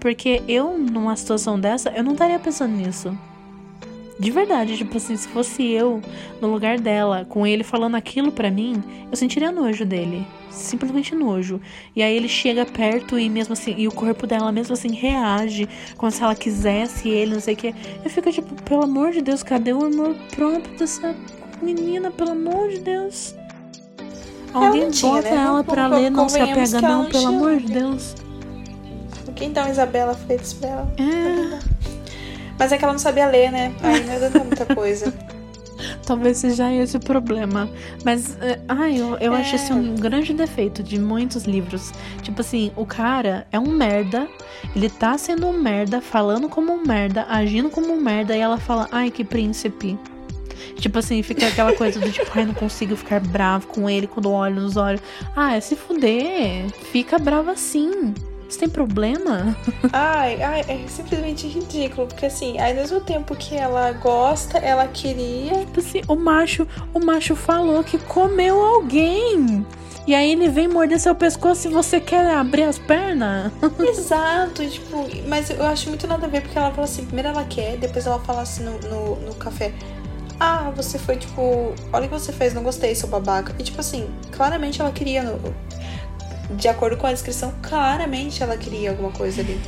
Porque eu, numa situação dessa, eu não estaria pensando nisso. De verdade, tipo assim, se fosse eu no lugar dela, com ele falando aquilo pra mim, eu sentiria nojo dele. Simplesmente nojo. E aí ele chega perto e mesmo assim, e o corpo dela mesmo assim reage, como se ela quisesse ele, não sei o que. Eu fico tipo, pelo amor de Deus, cadê o amor próprio dessa menina, pelo amor de Deus? Alguém tinha, bota né? ela pra ler, não se apega não, pelo amor de Deus. Quem dá uma Isabela fez pra ela? É. Mas é que ela não sabia ler, né? Aí não adianta muita coisa. Talvez seja esse o problema. Mas, uh, ai, eu, eu é. acho esse um grande defeito de muitos livros. Tipo assim, o cara é um merda, ele tá sendo um merda, falando como um merda, agindo como um merda, e ela fala, ai, que príncipe. Tipo assim, fica aquela coisa do tipo, ai, não consigo ficar bravo com ele quando olho nos olhos. Ah, é se fuder. Fica bravo assim. Você tem problema? Ai, ai, é simplesmente ridículo. Porque assim, ao mesmo tempo que ela gosta, ela queria. Tipo assim, o macho, o macho falou que comeu alguém. E aí ele vem morder seu pescoço e você quer abrir as pernas? Exato, tipo, mas eu acho muito nada a ver, porque ela fala assim, primeiro ela quer, depois ela fala assim no, no, no café. Ah, você foi tipo, olha o que você fez, não gostei, seu babaca. E tipo assim, claramente ela queria no, de acordo com a descrição, claramente ela queria alguma coisa ali.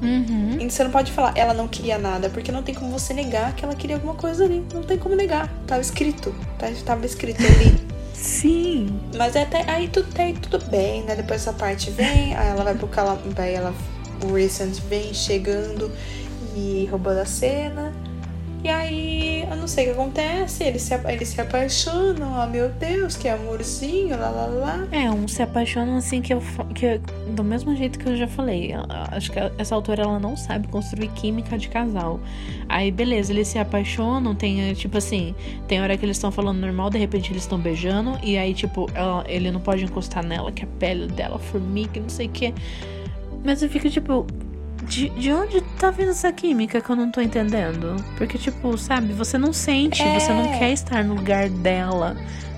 Uhum. E você não pode falar, ela não queria nada, porque não tem como você negar que ela queria alguma coisa ali. Não tem como negar. Tava escrito. Tá, tava escrito ali. Sim. Mas é até aí tudo, aí tudo bem, né? Depois essa parte vem, aí ela vai pro cala. Aí ela. O Recent vem chegando e roubando a cena. E aí, eu não sei o que acontece, eles se, eles se apaixonam, oh meu Deus, que amorzinho, lá lá lá. É, um se apaixonam assim que eu. Que, do mesmo jeito que eu já falei. Acho que essa autora ela não sabe construir química de casal. Aí, beleza, eles se apaixonam, tem tipo assim, tem hora que eles estão falando normal, de repente eles estão beijando, e aí, tipo, ela, ele não pode encostar nela, que a pele dela formiga, não sei o que. Mas eu fico tipo, de, de onde tá vindo essa química que eu não tô entendendo? Porque, tipo, sabe, você não sente, é. você não é. quer estar no lugar dela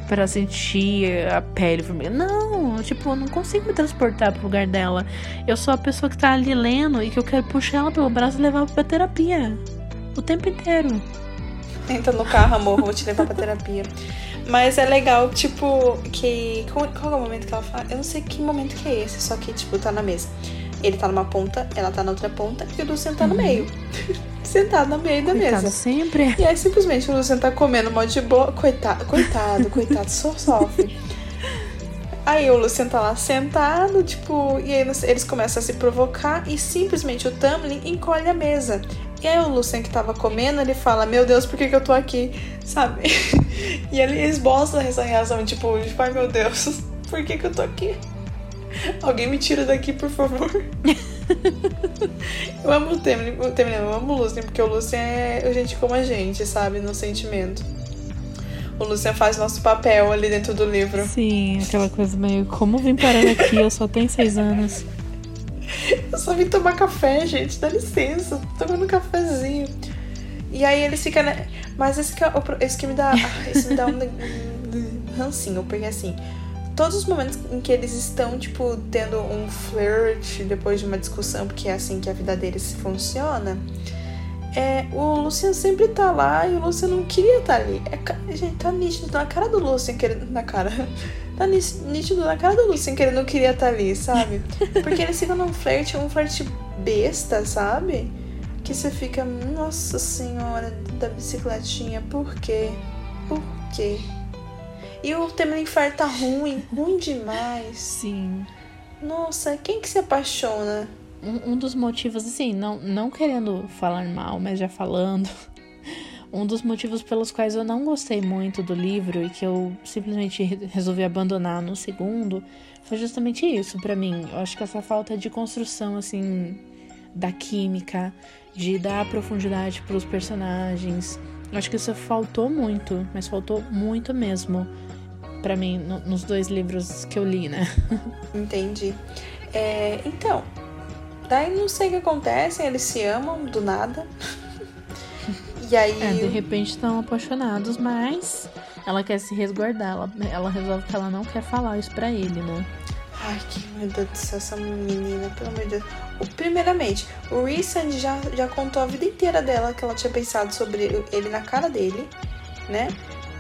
para sentir a pele vermelha. Não, tipo, eu não consigo me transportar pro lugar dela. Eu sou a pessoa que tá ali lendo e que eu quero puxar ela pelo braço e levar pra terapia. O tempo inteiro. Entra no carro, amor, vou te levar pra terapia. Mas é legal, tipo, que. Qual, qual é o momento que ela fala? Eu não sei que momento que é esse, só que, tipo, tá na mesa. Ele tá numa ponta, ela tá na outra ponta e o Lucian tá no meio. Sentado no meio da coitado mesa. sempre. E aí simplesmente o Lucian tá comendo mó de boa. Coitado, coitado, coitado, só sofre. Aí o Lucian tá lá sentado, tipo, e aí eles começam a se provocar e simplesmente o Tamlin encolhe a mesa. E aí o Lucian que tava comendo, ele fala, meu Deus, por que, que eu tô aqui? Sabe? E ele esboça essa reação, tipo, ai meu Deus, por que, que eu tô aqui? Alguém me tira daqui, por favor. eu amo o Temer, o Temer, eu amo o Lucian, porque o Lucian é gente como a gente, sabe? No sentimento. O Lucian faz nosso papel ali dentro do livro. Sim, aquela coisa meio. Como vim parar aqui? Eu só tenho seis anos. Eu só vim tomar café, gente. Dá licença. Tô tomando um cafezinho. E aí eles ficam. Né? Mas esse que, é esse que me dá. Esse me dá um rancinho, porque assim todos os momentos em que eles estão, tipo, tendo um flirt depois de uma discussão, porque é assim que a vida deles funciona, é, o Lucian sempre tá lá e o Lucian não queria estar tá ali. É, gente, tá nítido na cara do Lucian querendo. Na cara. Tá nítido na cara do Lucian que ele não queria estar tá ali, sabe? Porque eles ficam num flerte, um flerte besta, sabe? Que você fica, nossa senhora, da bicicletinha, por quê? Por quê? E o tema do infarto tá ruim, ruim demais. Sim. Nossa, quem que se apaixona? Um, um dos motivos, assim, não, não querendo falar mal, mas já falando. Um dos motivos pelos quais eu não gostei muito do livro e que eu simplesmente resolvi abandonar no segundo foi justamente isso para mim. Eu acho que essa falta de construção, assim, da química, de dar profundidade para os personagens. Eu acho que isso faltou muito, mas faltou muito mesmo para mim no, nos dois livros que eu li, né? Entendi. É, então, daí não sei o que acontece, eles se amam do nada. e aí. É, de repente estão apaixonados, mas ela quer se resguardar. Ela, ela resolve que ela não quer falar isso pra ele, né? Ai, que meu Deus do céu, essa menina, pelo amor de Deus. O, primeiramente, o Recent já, já contou a vida inteira dela que ela tinha pensado sobre ele na cara dele, né?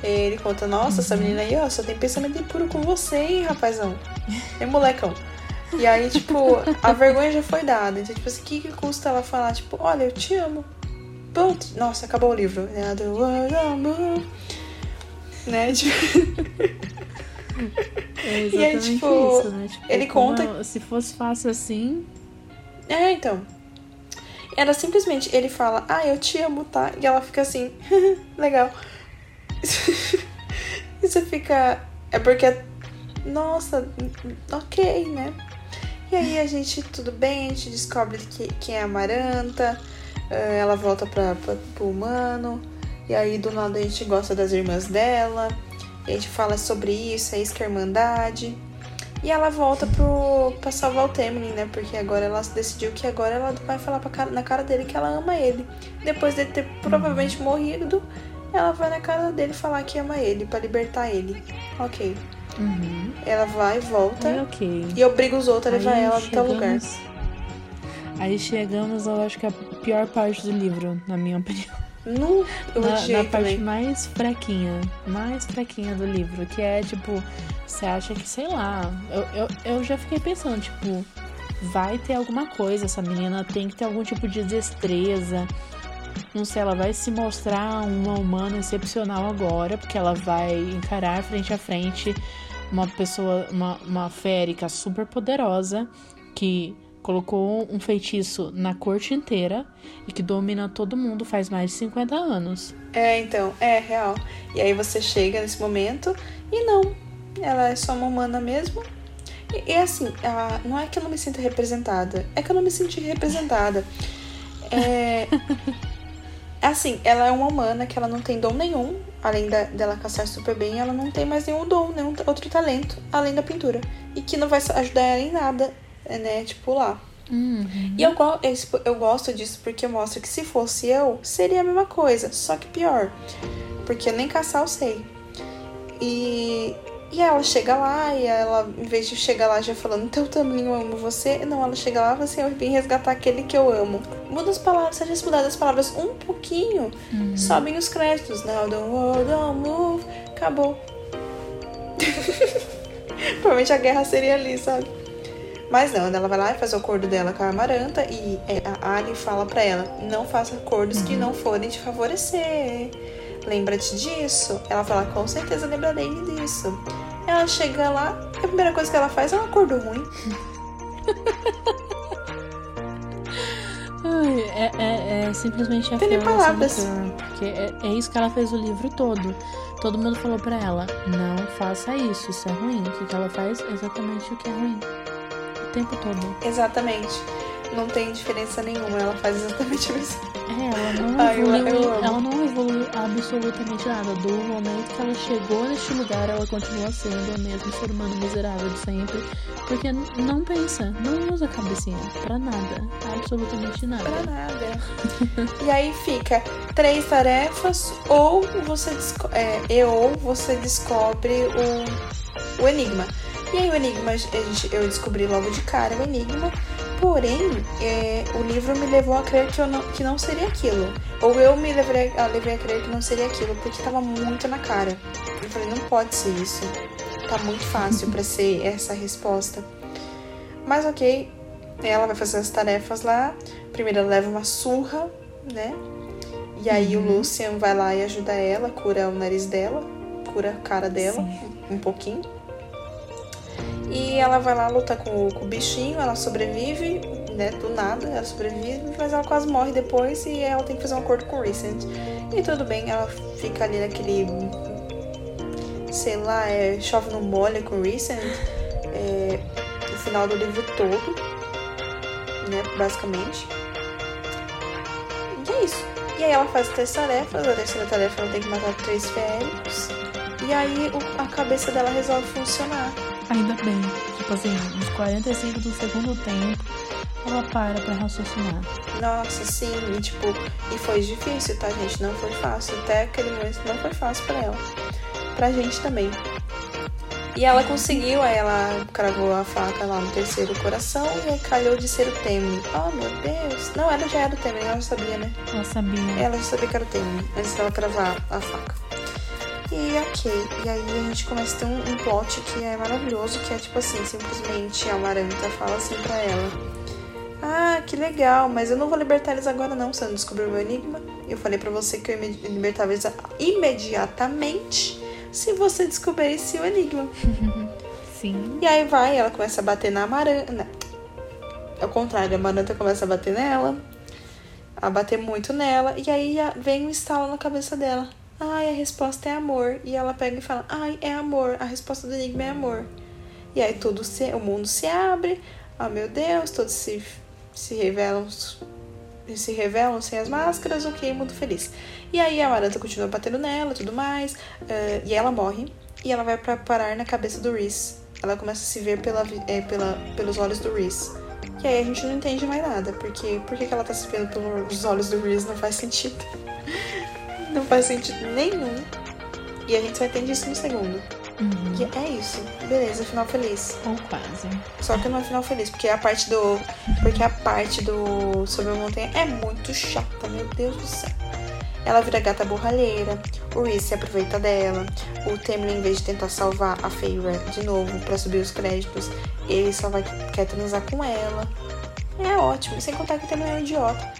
Ele conta, nossa, essa menina aí, ó, só tem pensamento impuro com você, hein, rapazão? É molecão. E aí, tipo, a vergonha já foi dada. Então, tipo assim, o que, que custa ela falar, tipo, olha, eu te amo. Pronto. Nossa, acabou o livro. Né? World Né? Tipo... É exatamente e aí, tipo, isso, né? Tipo, ele conta. Eu, se fosse fácil assim. É, então. Ela simplesmente, ele fala, ah, eu te amo, tá? E ela fica assim, legal. e você fica. É porque. Nossa, ok, né? E aí a gente, tudo bem, a gente descobre que, quem é a Amaranta. Eh, ela volta pra, pra, pro humano. E aí do nada a gente gosta das irmãs dela. A gente fala sobre isso, é isso que é Irmandade. E ela volta pro, pra salvar o Temelin, né? Porque agora ela decidiu que agora ela vai falar pra cara, na cara dele que ela ama ele. Depois de ter provavelmente morrido, ela vai na cara dele falar que ama ele, para libertar ele. Ok. Uhum. Ela vai e volta. É okay. E obriga os outros a levar Aí ela até o lugar. Aí chegamos, eu acho que a pior parte do livro, na minha opinião. No, na, na parte mais fraquinha, mais fraquinha do livro, que é tipo, você acha que, sei lá, eu, eu, eu já fiquei pensando, tipo, vai ter alguma coisa, essa menina tem que ter algum tipo de destreza. Não sei, ela vai se mostrar uma humana excepcional agora, porque ela vai encarar frente a frente uma pessoa, uma, uma férica super poderosa que colocou um feitiço na corte inteira e que domina todo mundo faz mais de 50 anos. É, então, é real. E aí você chega nesse momento e não, ela é só uma humana mesmo. E, e assim, a, não é que eu não me sinta representada, é que eu não me senti representada. É. assim, ela é uma humana que ela não tem dom nenhum, além da, dela caçar super bem, ela não tem mais nenhum dom, nenhum outro talento, além da pintura. E que não vai ajudar ela em nada né? Tipo, lá. Uhum. E eu, eu, eu gosto disso porque mostra que se fosse eu, seria a mesma coisa, só que pior. Porque nem caçar eu sei. E, e ela chega lá e ela, em vez de chegar lá já falando, então também eu amo você, não, ela chega lá e fala assim, eu vim resgatar aquele que eu amo. Muda as palavras, se a gente mudar as palavras um pouquinho, uhum. sobem os créditos. Now don't don't move. Acabou. Provavelmente a guerra seria ali, sabe? Mas não, ela vai lá e faz o acordo dela com a Amaranta e é, a Ali fala para ela: não faça acordos uhum. que não forem te favorecer. Lembra-te disso? Ela fala: com certeza lembrarei disso. Ela chega lá, a primeira coisa que ela faz é um acordo ruim. Ai, é, é, é, simplesmente a Tem palavras. Porque é, é isso que ela fez o livro todo. Todo mundo falou para ela: não faça isso, isso é ruim. O que ela faz? Exatamente o que é ruim tempo todo. Exatamente. Não tem diferença nenhuma, ela faz exatamente a mesma É, ela não, Ai, evoluiu, eu, eu ela não evoluiu absolutamente nada. Do momento que ela chegou neste lugar, ela continua sendo a mesma ser humano miserável de sempre. Porque não pensa, não usa cabecinha pra nada. Absolutamente nada. Pra nada. e aí fica três tarefas, ou você, é, ou você descobre o, o enigma. E aí o Enigma, eu descobri logo de cara o Enigma, porém é, o livro me levou a crer que, não, que não seria aquilo. Ou eu me levei a, levei a crer que não seria aquilo, porque tava muito na cara. Eu falei, não pode ser isso. Tá muito fácil para ser essa resposta. Mas ok, ela vai fazer as tarefas lá. Primeiro ela leva uma surra, né? E aí uhum. o Lucian vai lá e ajuda ela, cura o nariz dela, cura a cara dela Sim. um pouquinho. E ela vai lá lutar com com o bichinho, ela sobrevive, né? Do nada, ela sobrevive, mas ela quase morre depois e ela tem que fazer um acordo com o Recent. E tudo bem, ela fica ali naquele. Sei lá, é, chove no molha com o Recent. É, no final do livro todo, né? Basicamente. E é isso. E aí ela faz três tarefas. A terceira tarefa ela tem que matar três féricos. E aí a cabeça dela resolve funcionar. Ainda bem. Tipo assim, uns 45 do segundo tempo, ela para pra raciocinar. Nossa, sim, e tipo, e foi difícil, tá, gente? Não foi fácil. Até aquele momento não foi fácil pra ela. Pra gente também. E ela conseguiu, aí ela cravou a faca lá no terceiro coração e calhou de ser o Temen. Oh meu Deus! Não, ela já era o Temen, ela já sabia, né? Ela sabia. Ela já sabia que era o Temen, antes dela cravar a faca. E ok, e aí a gente começa a ter um, um plot que é maravilhoso, que é tipo assim, simplesmente a Maranta fala assim pra ela. Ah, que legal, mas eu não vou libertar eles agora não, você não descobriu o meu enigma. Eu falei pra você que eu ia libertar eles imediatamente se você descobrisse o enigma. Sim. E aí vai, ela começa a bater na Amaranta. Ao contrário, a Amaranta começa a bater nela. A bater muito nela. E aí vem um estalo na cabeça dela. Ai, a resposta é amor. E ela pega e fala, ai, é amor. A resposta do enigma é amor. E aí tudo se, o mundo se abre. Oh meu Deus, todos se, se revelam se revelam sem as máscaras, ok, mundo feliz. E aí a Amaranta continua batendo nela tudo mais. Uh, e ela morre. E ela vai pra parar na cabeça do Reese. Ela começa a se ver pela, é, pela, pelos olhos do Reese. E aí a gente não entende mais nada. Porque por que ela tá se vendo pelos olhos do Reese não faz sentido. não faz sentido nenhum. E a gente só entende isso no segundo. Uhum. E é isso. Beleza, final feliz. Ou quase. Só que não é final feliz, porque a parte do. Porque a parte do Sobre a Montanha é muito chata, meu Deus do céu. Ela vira gata borralheira, o Reese se aproveita dela, o Temlin, em vez de tentar salvar a Feyre de novo para subir os créditos, ele só vai quer transar com ela. É ótimo, sem contar que o Temlin é um idiota.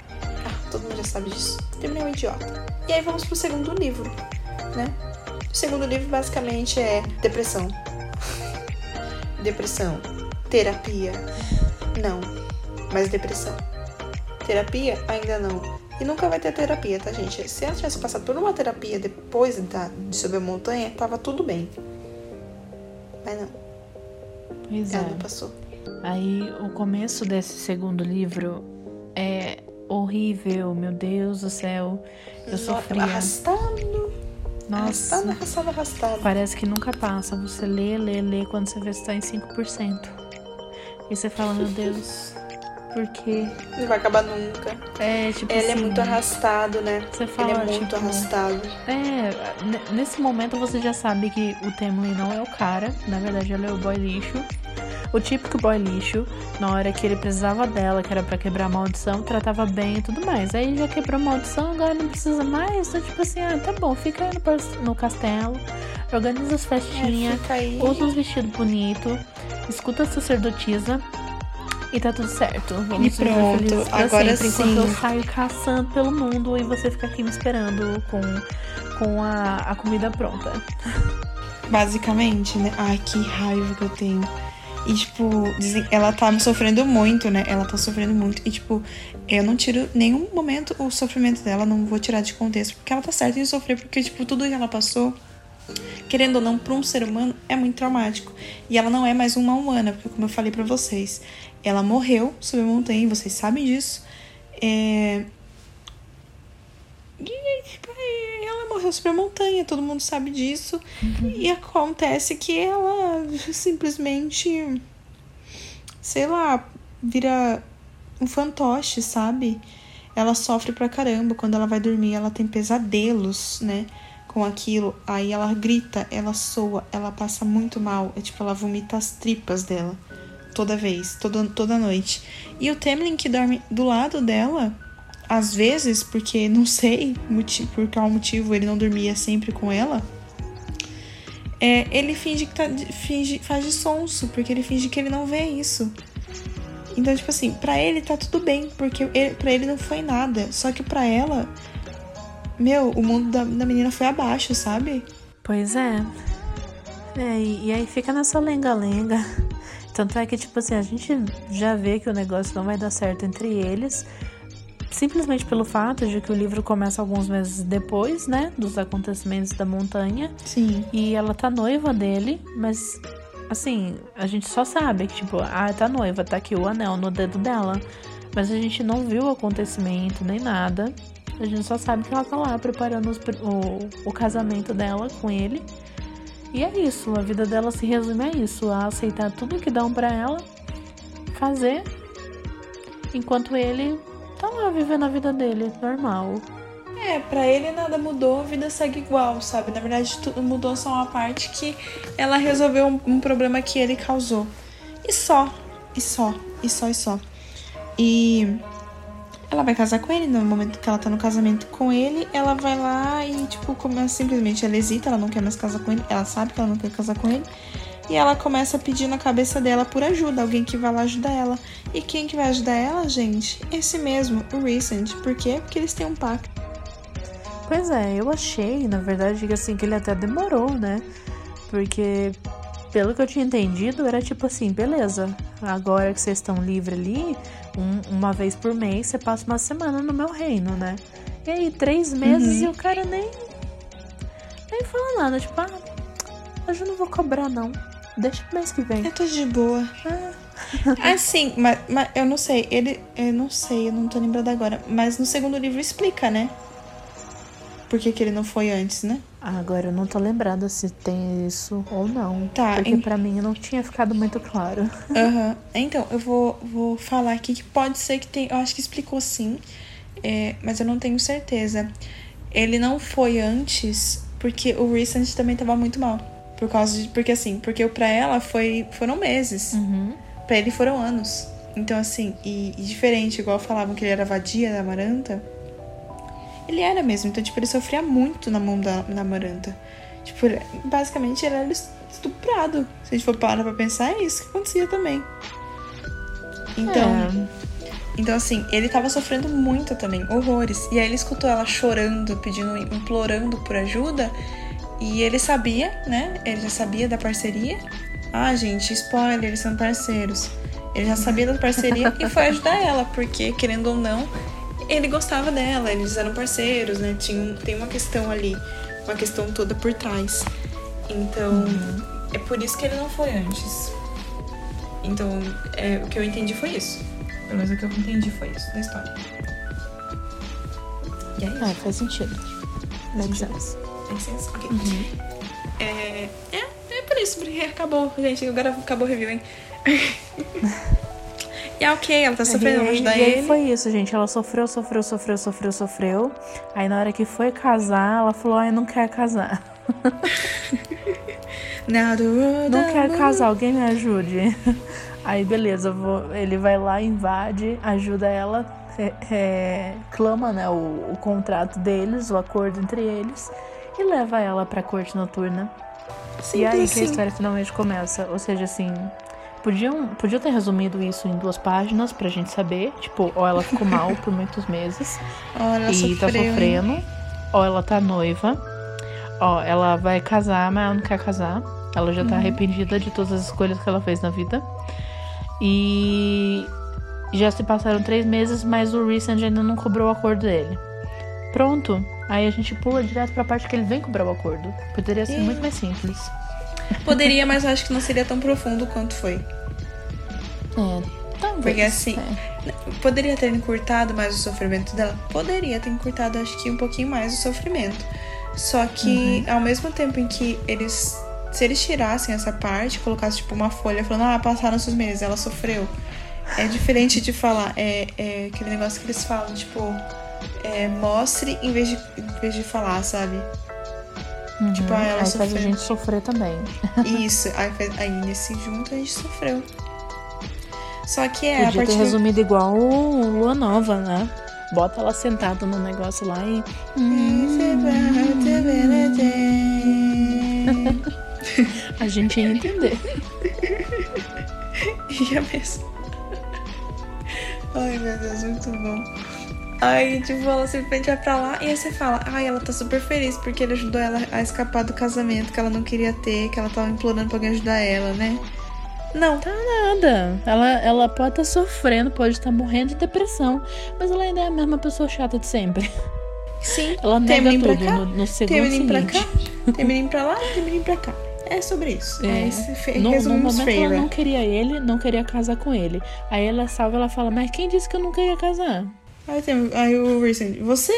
Ah, todo mundo já sabe disso. É um idiota. E aí vamos pro segundo livro, né? O segundo livro basicamente é depressão. depressão. Terapia. Não. Mas depressão. Terapia? Ainda não. E nunca vai ter terapia, tá, gente? Se ela tivesse passado por uma terapia depois da, de subir a montanha, tava tudo bem. Mas não. Pois ela é. não passou. Aí o começo desse segundo livro é horrível, meu Deus do céu. Eu sofria. Arrastado. Nossa. Arrastado, arrastado, arrastado. Parece que nunca passa. Você lê, lê, lê quando você vê que está em 5%. E você fala, meu Deus, por quê? Não vai acabar nunca. É, tipo Ele é assim, muito arrastado, né? Você Ele fala, é muito tipo, arrastado. É, nesse momento você já sabe que o Temlin não é o cara. Na verdade, ele é o boy lixo. O típico boy lixo, na hora que ele precisava dela, que era pra quebrar a maldição, tratava bem e tudo mais. Aí já quebrou a maldição, agora não precisa mais. Então, tipo assim, ah, tá bom, fica aí no, no castelo, organiza as festinhas, É, usa uns vestidos bonitos, escuta a sacerdotisa e tá tudo certo. Vamos E pronto, agora sempre, enquanto eu sim. saio caçando pelo mundo e você fica aqui me esperando com, com a, a comida pronta. Basicamente, né? Ai, que raiva que eu tenho. E, tipo, ela tá sofrendo muito, né? Ela tá sofrendo muito. E, tipo, eu não tiro nenhum momento o sofrimento dela, não vou tirar de contexto, porque ela tá certa em sofrer, porque, tipo, tudo que ela passou, querendo ou não, pra um ser humano, é muito traumático. E ela não é mais uma humana, porque, como eu falei pra vocês, ela morreu sob a montanha, vocês sabem disso. É. E tipo, ela morreu sobre a montanha, todo mundo sabe disso. E acontece que ela simplesmente, sei lá, vira um fantoche, sabe? Ela sofre pra caramba. Quando ela vai dormir, ela tem pesadelos, né? Com aquilo. Aí ela grita, ela soa, ela passa muito mal. É tipo, ela vomita as tripas dela. Toda vez, toda, toda noite. E o Temlin que dorme do lado dela, às vezes, porque não sei por qual motivo ele não dormia sempre com ela, é, ele finge que tá. Finge, faz de sonso, porque ele finge que ele não vê isso. Então, tipo assim, pra ele tá tudo bem, porque ele, pra ele não foi nada. Só que pra ela, meu, o mundo da, da menina foi abaixo, sabe? Pois é. É, e, e aí fica nessa lenga-lenga. Tanto é que, tipo assim, a gente já vê que o negócio não vai dar certo entre eles. Simplesmente pelo fato de que o livro começa alguns meses depois, né? Dos acontecimentos da montanha. Sim. E ela tá noiva dele, mas assim, a gente só sabe que, tipo, ah, tá noiva, tá aqui o anel no dedo dela. Mas a gente não viu o acontecimento nem nada. A gente só sabe que ela tá lá preparando os o, o casamento dela com ele. E é isso, a vida dela se resume a isso, a aceitar tudo que dão pra ela, fazer, enquanto ele tá lá vivendo a vida dele, normal. É, pra ele nada mudou, a vida segue igual, sabe? Na verdade, tudo mudou só uma parte que ela resolveu um, um problema que ele causou. E só, e só, e só, e só. E ela vai casar com ele, no momento que ela tá no casamento com ele, ela vai lá e, tipo, começa simplesmente, ela hesita, ela não quer mais casar com ele, ela sabe que ela não quer casar com ele. E ela começa a pedir na cabeça dela por ajuda, alguém que vai lá ajudar ela. E quem que vai ajudar ela, gente? Esse mesmo, o Recent. Por quê? Porque eles têm um pacto. Pois é, eu achei, na verdade, que assim, que ele até demorou, né? Porque, pelo que eu tinha entendido, era tipo assim, beleza, agora que vocês estão livres ali, um, uma vez por mês você passa uma semana no meu reino, né? E aí, três meses uhum. e o cara nem. nem fala nada, tipo, ah, hoje eu não vou cobrar não. Deixa pro mês que vem. Eu tô de boa. Ah. Assim, mas, mas eu não sei, ele. Eu não sei, eu não tô lembrada agora. Mas no segundo livro explica, né? Por que, que ele não foi antes, né? Agora eu não tô lembrada se tem isso ou não. Tá. Porque em... para mim não tinha ficado muito claro. Uhum. Então, eu vou, vou falar aqui que pode ser que tem. Eu acho que explicou sim. É, mas eu não tenho certeza. Ele não foi antes porque o Recent também tava muito mal. Por causa de. Porque assim, porque pra ela foi, foram meses. Uhum. Pra ele foram anos. Então, assim, e, e, diferente, igual falavam que ele era vadia da Amaranta, ele era mesmo. Então, tipo, ele sofria muito na mão da, da Amaranta. Tipo, basicamente ele era estuprado. Se a gente for parar pra pensar, é isso que acontecia também. Então. É. Então, assim, ele tava sofrendo muito também, horrores. E aí ele escutou ela chorando, pedindo, implorando por ajuda. E ele sabia, né? Ele já sabia da parceria. Ah, gente, spoiler, eles são parceiros. Ele já sabia da parceria e foi ajudar ela, porque, querendo ou não, ele gostava dela, eles eram parceiros, né? Tinha, tem uma questão ali, uma questão toda por trás. Então, uhum. é por isso que ele não foi antes. Então, é, o que eu entendi foi isso. Pelo menos o que eu entendi foi isso da história. E é isso. Ah, faz sentido. Makes sense. Ok. Uhum. É, é, é por isso, porque acabou, gente. Agora acabou o review, hein? E é ok, ela tá sofrendo, vamos ajudar e ele. E foi isso, gente. Ela sofreu, sofreu, sofreu, sofreu, sofreu. Aí na hora que foi casar, ela falou, ai, não quer casar. não quer casar, alguém me ajude. Aí beleza, vou, ele vai lá, invade, ajuda ela, é, é, clama né, o, o contrato deles, o acordo entre eles, e leva ela pra corte noturna. Simples e aí que a história finalmente começa. Ou seja, assim, Podiam, podia ter resumido isso em duas páginas pra gente saber. Tipo, ou ela ficou mal por muitos meses e sofreu, tá sofrendo, hein? ou ela tá noiva. Ó, ela vai casar, mas ela não quer casar. Ela já tá uhum. arrependida de todas as escolhas que ela fez na vida. E já se passaram três meses, mas o Recent ainda não cobrou o acordo dele. Pronto. Aí a gente pula direto pra parte que ele vem cobrar o acordo. Poderia ser e... muito mais simples. Poderia, mas eu acho que não seria tão profundo quanto foi. É, talvez. Porque assim, é. poderia ter encurtado mais o sofrimento dela? Poderia ter encurtado, acho que um pouquinho mais o sofrimento. Só que, uhum. ao mesmo tempo em que eles. Se eles tirassem essa parte, colocassem tipo uma folha falando, ah, passaram seus meses, ela sofreu. É diferente de falar, é, é aquele negócio que eles falam, tipo, é, mostre em vez, de, em vez de falar, sabe? Uhum, tipo, ah, ela aí sofreu. faz a gente sofrer também. Isso, aí, aí nesse junto a gente sofreu. Só que é. Podia ter resumido igual Lua Nova, né? Bota ela sentada no negócio lá e. a gente ia entender. Ia mesmo. Ai meu Deus, muito bom. Aí, tipo, ela simplesmente vai pra lá e aí você fala, ai, ela tá super feliz porque ele ajudou ela a escapar do casamento que ela não queria ter, que ela tava implorando pra alguém ajudar ela, né? Não. Tá nada. Ela, ela pode estar tá sofrendo, pode estar tá morrendo de depressão, mas ela ainda é a mesma pessoa chata de sempre. Sim. Ela nega tudo cá, no, no segundo tem menino pra cá, tem menino pra lá, tem menino pra cá. É sobre isso. É, esse no, no momento ela não queria ele, não queria casar com ele. Aí ela salva, ela fala, mas quem disse que eu não queria casar? Aí, tem, aí o Recent, você?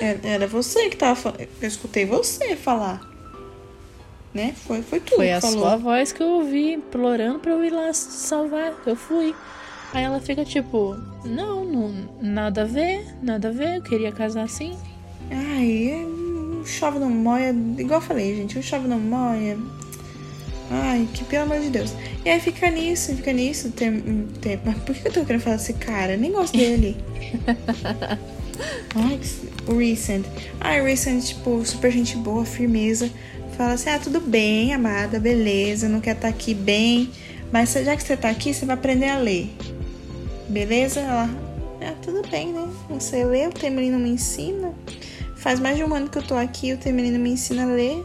É, era você que tava falando. Eu escutei você falar. Né? Foi, foi tu Foi a falou. sua voz que eu ouvi implorando pra eu ir lá salvar. Eu fui. Aí ela fica tipo, não, não, nada a ver, nada a ver, eu queria casar assim. Ai, um chove não moia, igual eu falei, gente, um chove não moia. Ai, que pelo amor de Deus. E aí fica nisso, fica nisso. Tem, tem, mas por que eu tô querendo falar desse cara? Eu nem gosto dele. Ai, o Recent. Ai, Recent, tipo, super gente boa, firmeza. Fala assim: ah, tudo bem, amada, beleza, não quer estar tá aqui bem. Mas já que você tá aqui, você vai aprender a ler. Beleza? Ela, ah, tudo bem, né? Não sei ler, o Temerino me ensina. Faz mais de um ano que eu tô aqui, o Temerino me ensina a ler.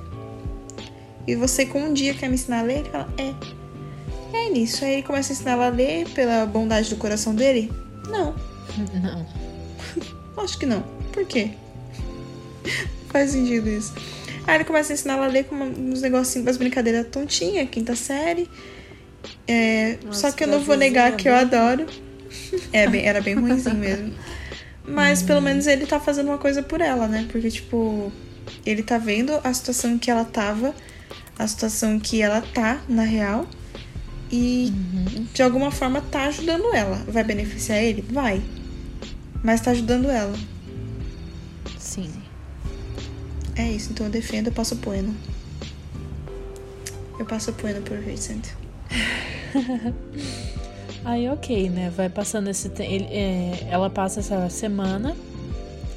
E você com um dia quer me ensinar a ler? Ele fala, é. É isso. Aí ele começa a ensinar ela a ler pela bondade do coração dele? Não. Não. Acho que não. Por quê? Faz sentido isso. Aí ele começa a ensinar ela a ler com uns negocinhos, umas brincadeiras tontinhas, quinta série. É, só que eu não vou negar que eu adoro. É, bem, era bem ruimzinho mesmo. Mas hum. pelo menos ele tá fazendo uma coisa por ela, né? Porque, tipo, ele tá vendo a situação que ela tava, a situação que ela tá, na real. E uhum. de alguma forma tá ajudando ela. Vai beneficiar ele? Vai. Mas tá ajudando ela. Sim. É isso, então eu defendo, eu passo poeno. Eu passo poeno por Vincent. Aí ok, né? Vai passando esse tempo. É, ela passa essa semana.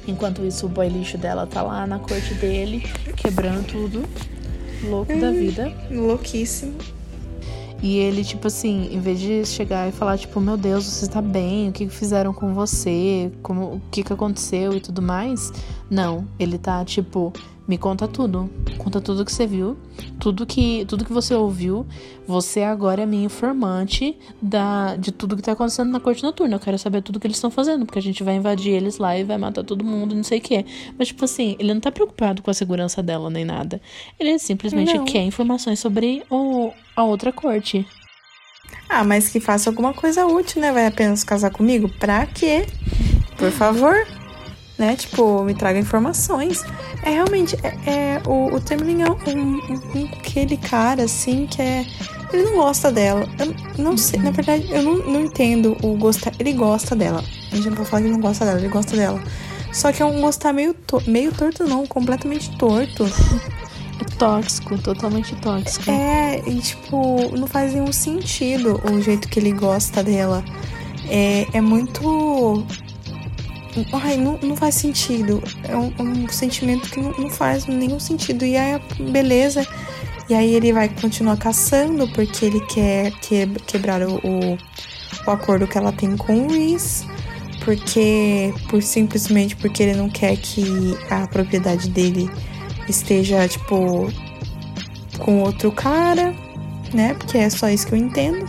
Enquanto isso, o boy lixo dela tá lá na corte dele, quebrando tudo. Louco hum, da vida. Louquíssimo. E ele, tipo assim, em vez de chegar e falar, tipo, meu Deus, você tá bem? O que fizeram com você? Como, o que que aconteceu e tudo mais? Não, ele tá, tipo, me conta tudo. Conta tudo que você viu, tudo que, tudo que você ouviu. Você agora é minha informante da, de tudo que tá acontecendo na corte noturna. Eu quero saber tudo que eles estão fazendo, porque a gente vai invadir eles lá e vai matar todo mundo, não sei o quê. Mas, tipo assim, ele não tá preocupado com a segurança dela nem nada. Ele simplesmente não. quer informações sobre o, a outra corte. Ah, mas que faça alguma coisa útil, né? Vai apenas casar comigo? Pra quê? Por favor né? Tipo, me traga informações. É realmente, é, é o, o Temerlin é um, um, aquele cara, assim, que é... Ele não gosta dela. Eu não sei, na verdade, eu não, não entendo o gostar... Ele gosta dela. A gente não pode falar que ele não gosta dela, ele gosta dela. Só que é um gostar meio, to meio torto, não, completamente torto. Tóxico, totalmente tóxico. É, e tipo, não faz nenhum sentido o jeito que ele gosta dela. É, é muito Ai, não, não faz sentido. É um, um sentimento que não, não, faz nenhum sentido. E aí, beleza. E aí ele vai continuar caçando porque ele quer que, quebrar o, o, o acordo que ela tem com o Reese. Porque, por simplesmente porque ele não quer que a propriedade dele esteja, tipo, com outro cara, né? Porque é só isso que eu entendo.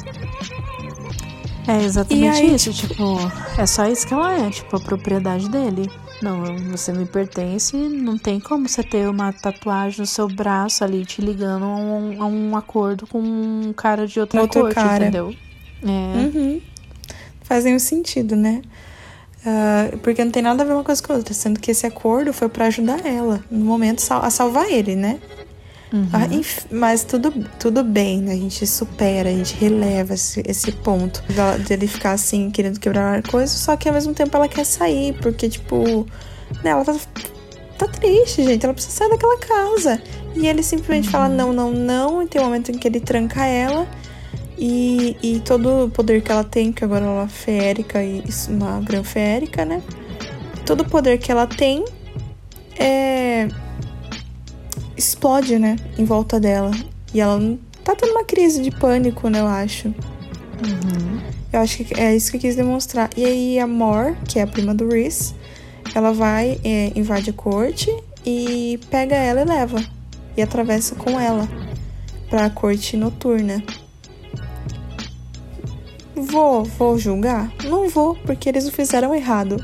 É exatamente aí, isso, tipo... tipo, é só isso que ela é, tipo, a propriedade dele. Não, você me pertence, não tem como você ter uma tatuagem no seu braço ali te ligando a um, a um acordo com um cara de outra Outro corte, cara. entendeu? É. Uhum. Faz nenhum sentido, né? Uh, porque não tem nada a ver uma coisa com a outra, sendo que esse acordo foi para ajudar ela, no momento a salvar ele, né? Uhum. Mas tudo, tudo bem, né? A gente supera, a gente releva esse, esse ponto dele ficar assim, querendo quebrar coisas, só que ao mesmo tempo ela quer sair, porque, tipo, né, ela tá, tá triste, gente. Ela precisa sair daquela casa. E ele simplesmente uhum. fala não, não, não. E tem um momento em que ele tranca ela. E, e todo o poder que ela tem, que agora ela é férica e uma férica, né? Todo o poder que ela tem é explode, né, em volta dela. E ela tá tendo uma crise de pânico, né, eu acho. Uhum. Eu acho que é isso que eu quis demonstrar. E aí a Mor, que é a prima do Reese, ela vai, é, invade a corte e pega ela e leva. E atravessa com ela pra corte noturna. Vou, vou julgar? Não vou, porque eles o fizeram errado.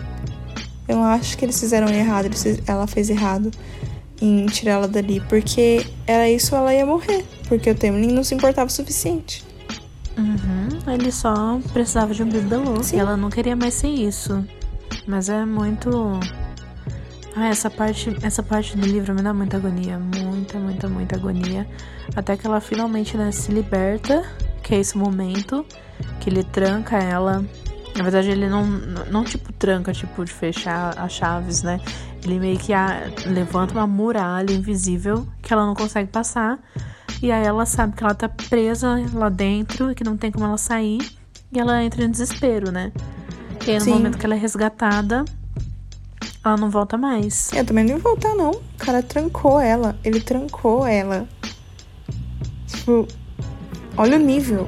Eu não acho que eles fizeram errado, ela fez errado em tirar ela dali, porque era isso ela ia morrer, porque o Temlin não se importava o suficiente. Uhum, ele só precisava de um bibelô e ela não queria mais ser isso. Mas é muito. Ah, essa parte, essa parte do livro me dá muita agonia, muita, muita, muita agonia. Até que ela finalmente né, se liberta, que é esse momento que ele tranca ela Na verdade, ele não, não tipo tranca, tipo de fechar as chaves, né? Ele meio que a, levanta uma muralha invisível que ela não consegue passar. E aí ela sabe que ela tá presa lá dentro e que não tem como ela sair. E ela entra em desespero, né? E aí no Sim. momento que ela é resgatada, ela não volta mais. Eu também não ia voltar, não. O cara trancou ela. Ele trancou ela. Tipo, olha o nível.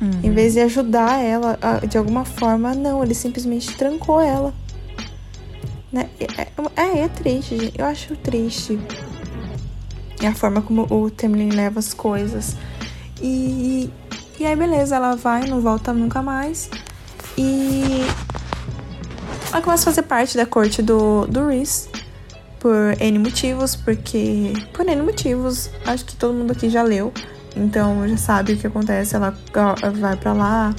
Uhum. Em vez de ajudar ela de alguma forma, não. Ele simplesmente trancou ela. Né? É, é, é triste, gente. Eu acho triste. É a forma como o Temlin leva as coisas. E, e aí, beleza, ela vai, não volta nunca mais. E ela começa a fazer parte da corte do, do Reese por N motivos, porque. Por N motivos, acho que todo mundo aqui já leu, então já sabe o que acontece. Ela vai para lá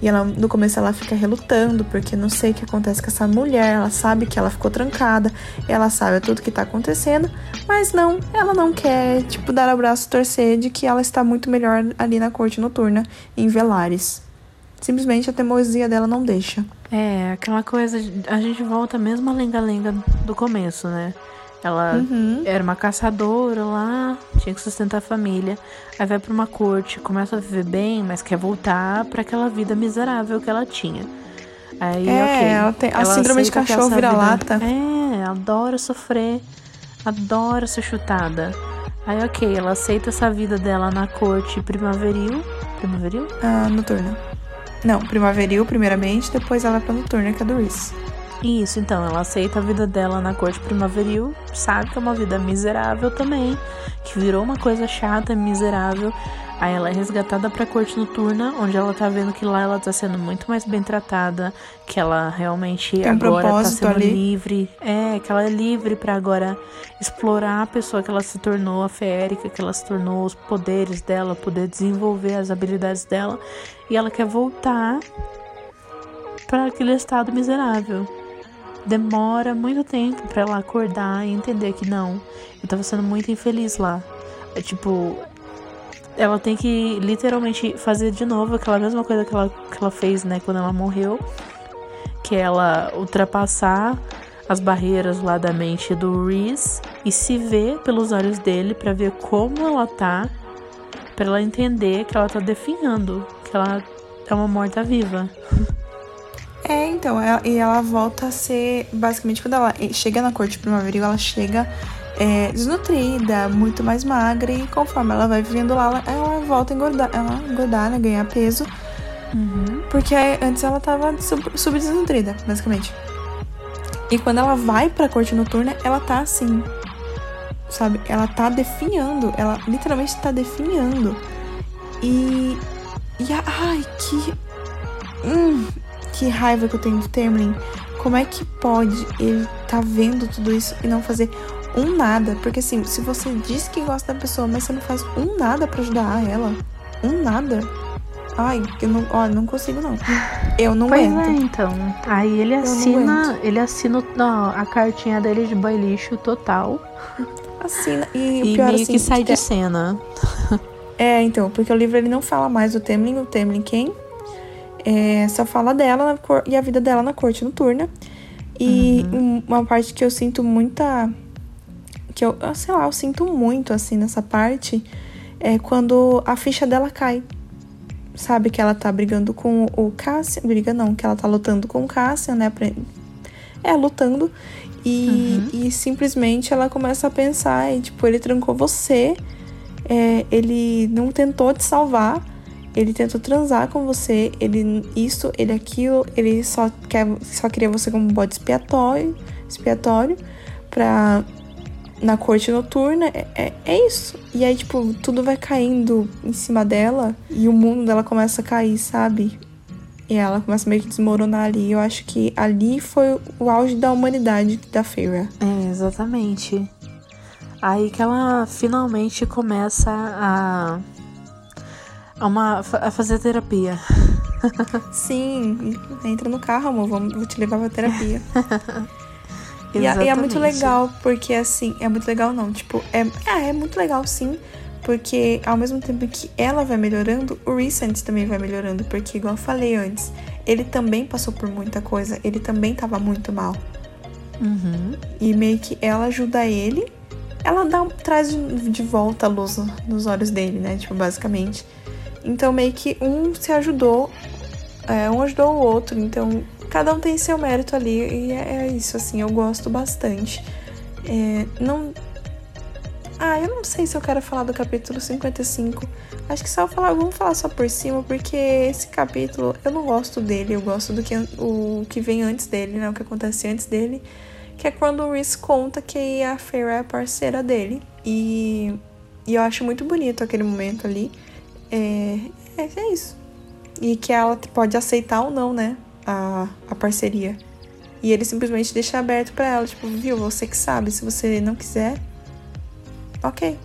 e ela no começo ela fica relutando, porque não sei o que acontece com essa mulher. Ela sabe que ela ficou trancada, ela sabe tudo que tá acontecendo, mas não, ela não quer, tipo, dar abraço torcer de que ela está muito melhor ali na corte noturna, em Velares. Simplesmente a teimosia dela não deixa. É, aquela coisa, a gente volta mesmo a lenga-lenga do começo, né? Ela uhum. era uma caçadora lá, tinha que sustentar a família. Aí vai pra uma corte, começa a viver bem, mas quer voltar para aquela vida miserável que ela tinha. Aí, é, ok. Ela tem a ela síndrome de cachorro vira-lata. É, adora sofrer, adora ser chutada. Aí, ok, ela aceita essa vida dela na corte primaveril. Primaveril? Ah, noturna. Não, primaveril primeiramente, depois ela vai pra noturna, que é do Reese. Isso, então, ela aceita a vida dela na corte primaveril, sabe que é uma vida miserável também, que virou uma coisa chata, miserável. Aí ela é resgatada pra corte noturna, onde ela tá vendo que lá ela tá sendo muito mais bem tratada, que ela realmente Tem agora tá sendo ali. livre. É, que ela é livre para agora explorar a pessoa que ela se tornou, a feérica que ela se tornou, os poderes dela, poder desenvolver as habilidades dela. E ela quer voltar para aquele estado miserável. Demora muito tempo para ela acordar e entender que não, eu tava sendo muito infeliz lá. É tipo, ela tem que literalmente fazer de novo aquela mesma coisa que ela, que ela fez, né, quando ela morreu. Que é ela ultrapassar as barreiras lá da mente do Reese e se ver pelos olhos dele para ver como ela tá, para ela entender que ela tá definhando, que ela é uma morta-viva. É, então, ela, e ela volta a ser, basicamente, quando ela chega na corte primaveril, ela chega é, desnutrida, muito mais magra, e conforme ela vai vivendo lá, ela, volta a engordar, ela engordar, né, ganhar peso. Uhum. Porque antes ela tava sub, subdesnutrida, basicamente. E quando ela vai pra corte noturna, ela tá assim. Sabe? Ela tá definhando. Ela literalmente tá definhando. E. E ai, que. Hum, que raiva que eu tenho do Temlin. Como é que pode ele tá vendo tudo isso e não fazer um nada. Porque assim, se você diz que gosta da pessoa, mas você não faz um nada para ajudar ela, um nada. Ai, eu não, ó, não consigo não. Eu não pois aguento. É, então. Aí ele assina, ele assina não, a cartinha dele de boy lixo total. Assina e, e pior, meio assim, que sai de cena. É, então, porque o livro ele não fala mais do Temlin, o Temlin quem? É, só fala dela cor, e a vida dela na corte noturna. E uhum. uma parte que eu sinto muita que eu, sei lá, eu sinto muito assim nessa parte é quando a ficha dela cai. Sabe que ela tá brigando com o Cassian, briga não, que ela tá lutando com o Cassian, né? Pra, é, lutando. E, uhum. e simplesmente ela começa a pensar, e, tipo, ele trancou você, é, ele não tentou te salvar, ele tentou transar com você, ele isso, ele aquilo, ele só quer, só queria você como bode expiatório, expiatório pra na corte noturna, é, é, é, isso. E aí, tipo, tudo vai caindo em cima dela e o mundo dela começa a cair, sabe? E ela começa meio que desmoronar ali. Eu acho que ali foi o auge da humanidade da Feira. É, exatamente. Aí que ela finalmente começa a. a, uma, a fazer terapia. Sim, entra no carro, amor, vamos, vou te levar pra terapia. E, e, é muito legal, porque assim, é muito legal não, tipo, é, é, é muito legal sim, porque ao mesmo tempo que ela vai melhorando, o Recent também vai melhorando, porque igual eu falei antes, ele também passou por muita coisa, ele também tava muito mal. Uhum. E meio que ela ajuda ele, ela dá, traz de, de volta a luz nos olhos dele, né? Tipo, basicamente. Então meio que um se ajudou, é, um ajudou o outro, então cada um tem seu mérito ali e é, é isso, assim, eu gosto bastante. É, não. Ah, eu não sei se eu quero falar do capítulo 55. Acho que só falar, vamos falar só por cima, porque esse capítulo eu não gosto dele, eu gosto do que o que vem antes dele, né? O que acontece antes dele, que é quando o Reese conta que a Feyre é parceira dele. E, e eu acho muito bonito aquele momento ali. É, é, é isso. E que ela pode aceitar ou não, né? A, a parceria. E ele simplesmente deixa aberto para ela, tipo, viu, você que sabe, se você não quiser, ok.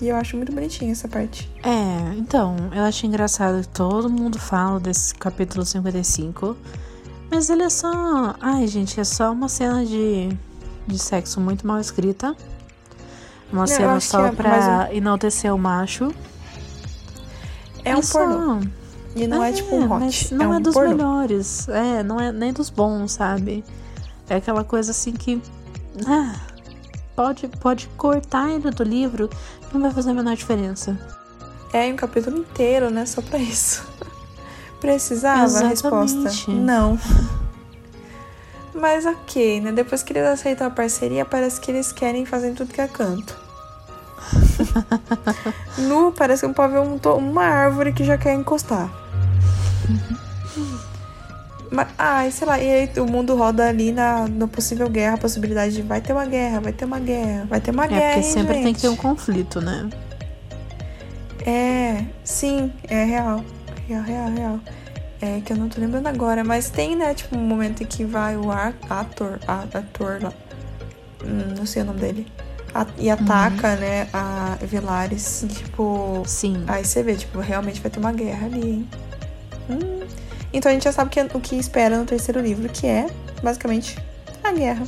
E eu acho muito bonitinha essa parte. É, então, eu acho engraçado que todo mundo fala desse capítulo 55. Mas ele é só. Ai, gente, é só uma cena de, de sexo muito mal escrita. Uma não, cena só é pra enaltecer o macho. É, é um só... pornô. E não é, é tipo um hot. não é, é um dos pornô. melhores. É, não é nem dos bons, sabe? É aquela coisa assim que. Ah, pode, pode cortar ele do livro, não vai fazer a menor diferença. É, um capítulo inteiro, né? Só pra isso. Precisava Exatamente. a resposta? Não. Mas ok, né? Depois que eles aceitam a parceria, parece que eles querem fazer tudo que é canto. nu, parece que pode ver um, uma árvore que já quer encostar. Mas, ai, sei lá, e aí o mundo roda ali na, na possível guerra, a possibilidade de vai ter uma guerra, vai ter uma guerra, vai ter uma é, guerra. É, porque sempre gente. tem que ter um conflito, né? É, sim, é real. Real, real, real. É que eu não tô lembrando agora, mas tem, né, tipo, um momento em que vai o ator, a, ator lá. Hum, não sei o nome dele. A, e ataca, uhum. né, a Velares. Tipo. Sim. Aí você vê, tipo, realmente vai ter uma guerra ali, hein? Hum. Então a gente já sabe que, o que espera no terceiro livro, que é, basicamente, a guerra.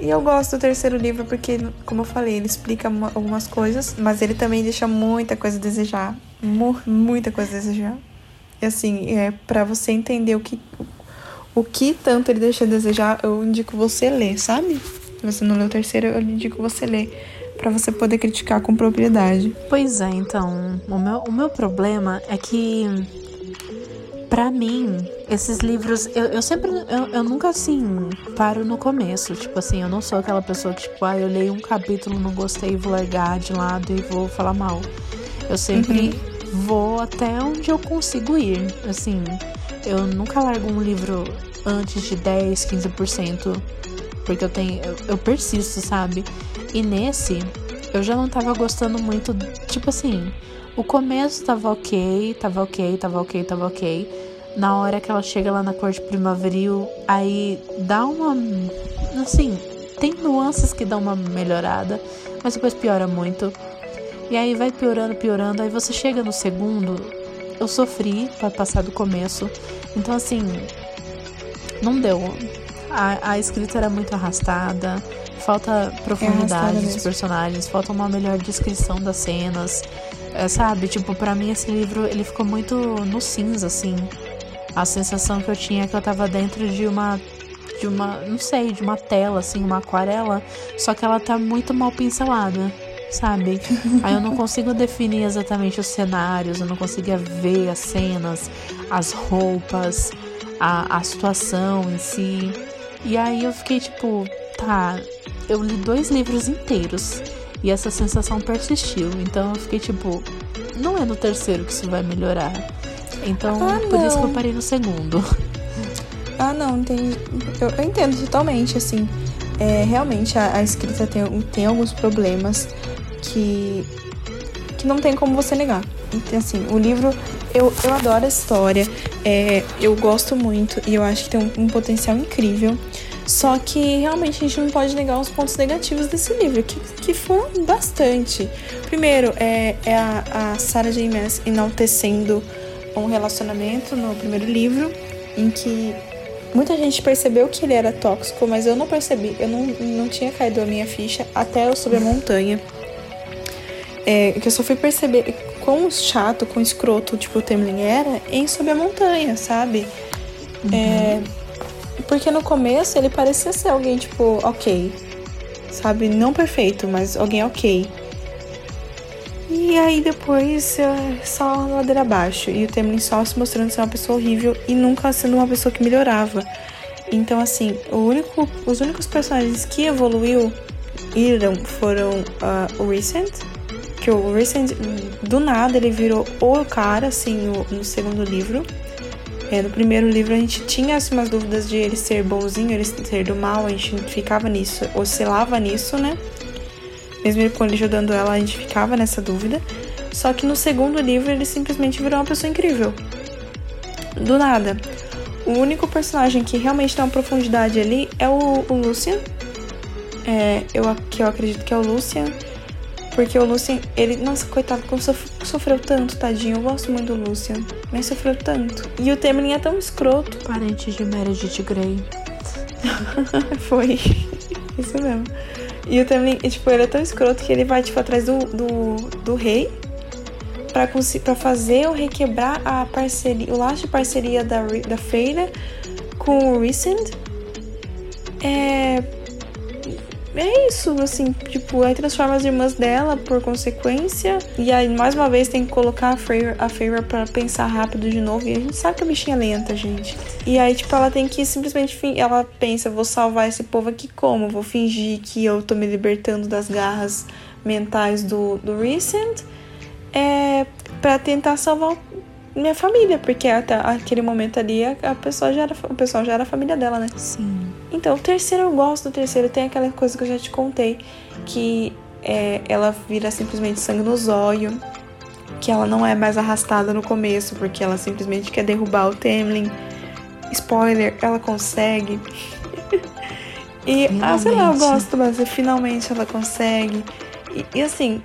E eu gosto do terceiro livro porque, como eu falei, ele explica algumas coisas, mas ele também deixa muita coisa a desejar. Muita coisa a desejar. E assim, é para você entender o que, o que tanto ele deixa a desejar, eu indico você ler, sabe? Se você não leu o terceiro, eu indico você ler para você poder criticar com propriedade. Pois é, então, o meu, o meu problema é que para mim, esses livros, eu, eu sempre, eu, eu, nunca assim paro no começo. Tipo assim, eu não sou aquela pessoa que, tipo, ah, eu leio um capítulo, não gostei, vou largar de lado e vou falar mal. Eu sempre uhum. vou até onde eu consigo ir. Assim, eu nunca largo um livro antes de 10, 15%. Porque eu tenho. Eu, eu persisto, sabe? E nesse, eu já não tava gostando muito. Tipo assim, o começo tava ok, tava ok, tava ok, tava ok. Na hora que ela chega lá na corte primaveril, aí dá uma. Assim, tem nuances que dão uma melhorada, mas depois piora muito. E aí vai piorando, piorando. Aí você chega no segundo. Eu sofri para passar do começo. Então, assim, não deu. A, a escrita era muito arrastada. Falta profundidade é dos personagens, falta uma melhor descrição das cenas. É, sabe? Tipo, para mim esse livro ele ficou muito no cinza, assim. A sensação que eu tinha é que eu tava dentro de uma. De uma. Não sei, de uma tela, assim, uma aquarela. Só que ela tá muito mal pincelada, sabe? Aí eu não consigo definir exatamente os cenários, eu não conseguia ver as cenas, as roupas, a, a situação em si. E aí eu fiquei tipo, tá, eu li dois livros inteiros. E essa sensação persistiu. Então eu fiquei tipo, não é no terceiro que isso vai melhorar. Então, ah, por isso que eu parei no segundo. Ah, não, entendi. Eu, eu entendo totalmente, assim. É, realmente a, a, escrita tem, tem alguns problemas que, que não tem como você negar. Então, assim, o livro, eu, eu adoro a história, é, eu gosto muito e eu acho que tem um, um potencial incrível. Só que realmente a gente não pode negar os pontos negativos desse livro, que, que foram bastante. Primeiro, é, é a, a Sarah J. Maas enaltecendo um relacionamento no primeiro livro, em que muita gente percebeu que ele era tóxico, mas eu não percebi, eu não, não tinha caído a minha ficha até eu subir a montanha. É, que eu só fui perceber quão chato, quão escroto, tipo, o Temlin era em Sob a Montanha, sabe? Uhum. É, porque no começo ele parecia ser alguém, tipo, ok. Sabe? Não perfeito, mas alguém ok. E aí depois é só ladeira abaixo. E o Temlin só se mostrando ser uma pessoa horrível e nunca sendo uma pessoa que melhorava. Então, assim, único, os únicos personagens que evoluiu iram foram uh, o Recent, que o Recent, do nada, ele virou o cara, assim, no, no segundo livro. É, no primeiro livro a gente tinha assim, umas dúvidas de ele ser bonzinho, ele ser do mal, a gente ficava nisso, oscilava nisso, né? Mesmo ele com ele ajudando ela, a gente ficava nessa dúvida. Só que no segundo livro ele simplesmente virou uma pessoa incrível. Do nada. O único personagem que realmente tem uma profundidade ali é o, o Lucian. É, eu, que eu acredito que é o Lucian. Porque o Lucian, ele. Nossa, coitado, como sofreu tanto, tadinho. Eu gosto muito do Lucian. Mas sofreu tanto. E o Temelin é tão escroto. Parente de Meredith Grey. Foi. Isso mesmo. E o Temelin, tipo, ele é tão escroto que ele vai, tipo, atrás do, do, do rei para fazer ou requebrar a parceria, o laço de parceria da, da feira com o Recent. É. É isso, assim, tipo, aí transforma as irmãs dela por consequência. E aí, mais uma vez, tem que colocar a Feyre, a Feyre pra pensar rápido de novo. E a gente sabe que a bichinha é lenta, gente. E aí, tipo, ela tem que simplesmente. Ela pensa, vou salvar esse povo aqui como? Vou fingir que eu tô me libertando das garras mentais do, do Recent é, para tentar salvar minha família, porque até aquele momento ali a, pessoa já era, o pessoal já era a família dela, né? Sim. Então, o terceiro eu gosto do terceiro, tem aquela coisa que eu já te contei, que é, ela vira simplesmente sangue no zóio, que ela não é mais arrastada no começo, porque ela simplesmente quer derrubar o Temlin. Spoiler, ela consegue. e, finalmente. ah, sei lá, eu gosto, mas finalmente ela consegue. E, e assim,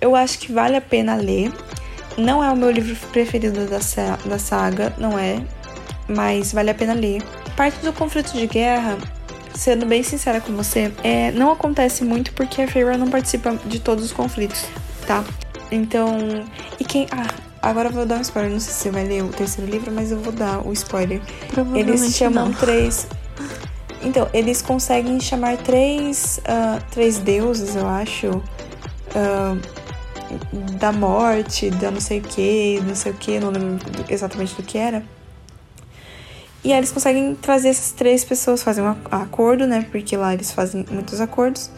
eu acho que vale a pena ler. Não é o meu livro preferido da, da saga, não é, mas vale a pena ler. Parte do conflito de guerra, sendo bem sincera com você, é, não acontece muito porque a Feyre não participa de todos os conflitos, tá? Então, e quem. Ah, agora eu vou dar um spoiler. Não sei se você vai ler o terceiro livro, mas eu vou dar o spoiler. Eles chamam não. três. Então, eles conseguem chamar três, uh, três deuses, eu acho. Uh, da morte, da não sei o que, não sei o que, não lembro exatamente do que era. E aí eles conseguem trazer essas três pessoas, fazem um acordo, né? Porque lá eles fazem muitos acordos.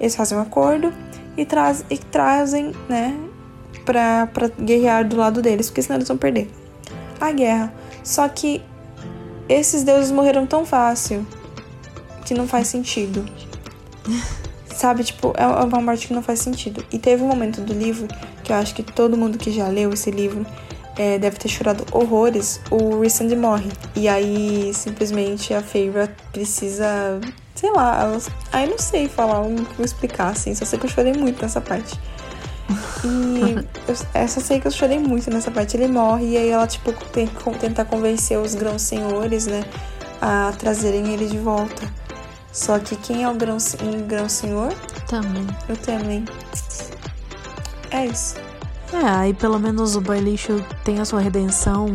Eles fazem um acordo e, traz, e trazem, né? Pra, pra guerrear do lado deles, porque senão eles vão perder a guerra. Só que esses deuses morreram tão fácil que não faz sentido. Sabe, tipo, é uma morte que não faz sentido. E teve um momento do livro que eu acho que todo mundo que já leu esse livro é, deve ter chorado horrores. O Rissand morre. E aí, simplesmente, a Feyre precisa. Sei lá, ela, aí não sei falar, não vou explicar, assim. Só sei que eu chorei muito nessa parte. E eu, eu só sei que eu chorei muito nessa parte. Ele morre e aí ela, tipo, tem que tentar convencer os grãos senhores, né? A trazerem ele de volta. Só que quem é o grão, um grão senhor? Também. Eu também. É isso. É, aí pelo menos o boy lixo tem a sua redenção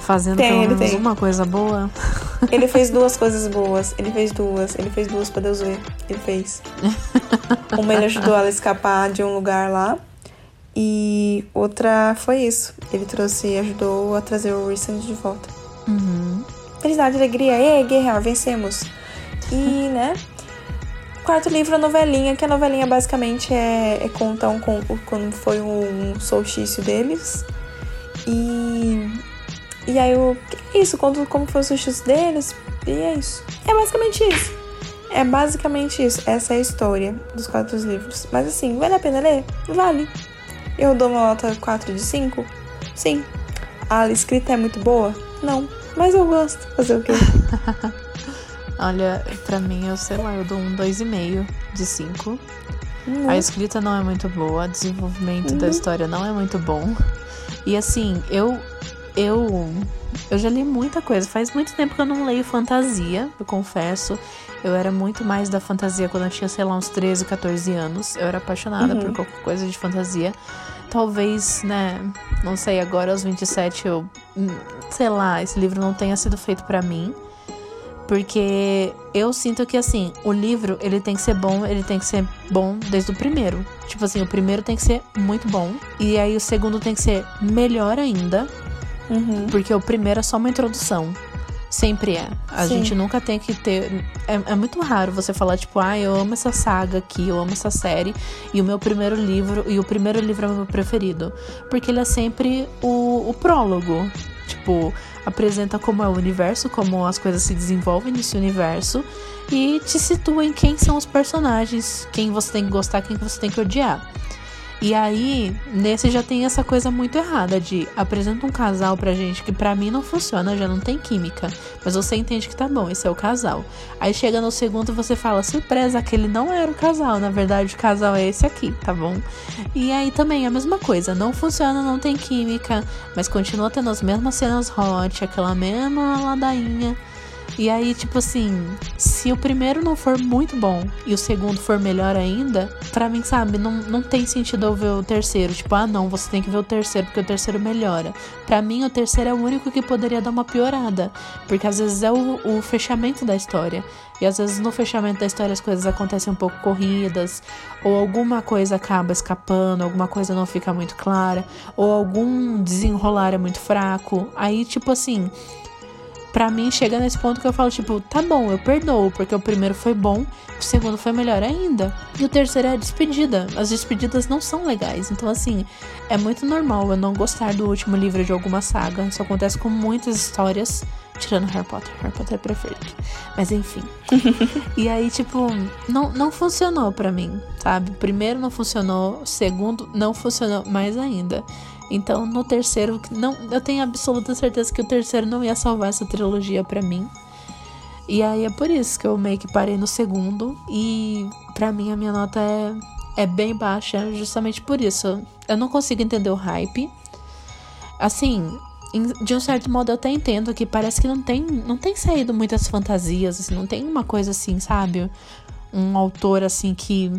fazendo tem, pelo menos uma coisa boa. Ele fez duas coisas boas. Ele fez duas. Ele fez duas pra Deus ver. Ele fez. Uma ele ajudou ela a escapar de um lugar lá. E outra foi isso. Ele trouxe, ajudou a trazer o Recent de volta. Uhum. Felicidade, alegria. Ei, guerrear, vencemos. E, né? Quarto livro, a novelinha, que a novelinha basicamente é, é contar um, quando foi um solstício deles. E. E aí o. É isso, conta como foi o solstício deles. E é isso. É basicamente isso. É basicamente isso. Essa é a história dos quatro livros. Mas assim, vale a pena ler? Vale. Eu dou uma nota 4 de 5? Sim. A escrita é muito boa? Não. Mas eu gosto. Fazer o quê? Olha, pra mim, eu sei lá, eu dou um 2,5 de 5. Uhum. A escrita não é muito boa, o desenvolvimento uhum. da história não é muito bom. E assim, eu eu eu já li muita coisa. Faz muito tempo que eu não leio fantasia, eu confesso. Eu era muito mais da fantasia quando eu tinha, sei lá, uns 13, 14 anos. Eu era apaixonada uhum. por qualquer coisa de fantasia. Talvez, né, não sei, agora aos 27 eu, hum, sei lá, esse livro não tenha sido feito para mim. Porque eu sinto que assim, o livro, ele tem que ser bom, ele tem que ser bom desde o primeiro. Tipo assim, o primeiro tem que ser muito bom. E aí o segundo tem que ser melhor ainda. Uhum. Porque o primeiro é só uma introdução. Sempre é. A Sim. gente nunca tem que ter. É, é, muito raro você falar, tipo, ah, eu amo essa saga aqui, eu amo essa série, e o meu primeiro livro, e o primeiro livro é o meu preferido. Porque ele é sempre o, o prólogo. Tipo, apresenta como é o universo, como as coisas se desenvolvem nesse universo e te situa em quem são os personagens, quem você tem que gostar, quem você tem que odiar. E aí, nesse já tem essa coisa muito errada de apresenta um casal pra gente que pra mim não funciona, já não tem química. Mas você entende que tá bom, esse é o casal. Aí chega no segundo você fala, surpresa, aquele não era o casal. Na verdade, o casal é esse aqui, tá bom? E aí também a mesma coisa, não funciona, não tem química, mas continua tendo as mesmas cenas hot, aquela mesma ladainha. E aí, tipo assim, se o primeiro não for muito bom e o segundo for melhor ainda, para mim, sabe, não, não tem sentido eu ver o terceiro. Tipo, ah, não, você tem que ver o terceiro porque o terceiro melhora. Para mim, o terceiro é o único que poderia dar uma piorada. Porque às vezes é o, o fechamento da história. E às vezes no fechamento da história as coisas acontecem um pouco corridas, ou alguma coisa acaba escapando, alguma coisa não fica muito clara, ou algum desenrolar é muito fraco. Aí, tipo assim para mim chega nesse ponto que eu falo, tipo, tá bom, eu perdoo, porque o primeiro foi bom, o segundo foi melhor ainda. E o terceiro é a despedida. As despedidas não são legais. Então, assim, é muito normal eu não gostar do último livro de alguma saga. Isso acontece com muitas histórias. Tirando Harry Potter. Harry Potter é perfeito. Mas enfim. e aí, tipo, não, não funcionou para mim, sabe? O primeiro não funcionou, segundo não funcionou mais ainda. Então, no terceiro, não, eu tenho absoluta certeza que o terceiro não ia salvar essa trilogia para mim. E aí é por isso que eu meio que parei no segundo e para mim a minha nota é é bem baixa, justamente por isso. Eu não consigo entender o hype. Assim, de um certo modo eu até entendo que parece que não tem, não tem saído muitas fantasias, assim, não tem uma coisa assim, sabe? Um autor assim que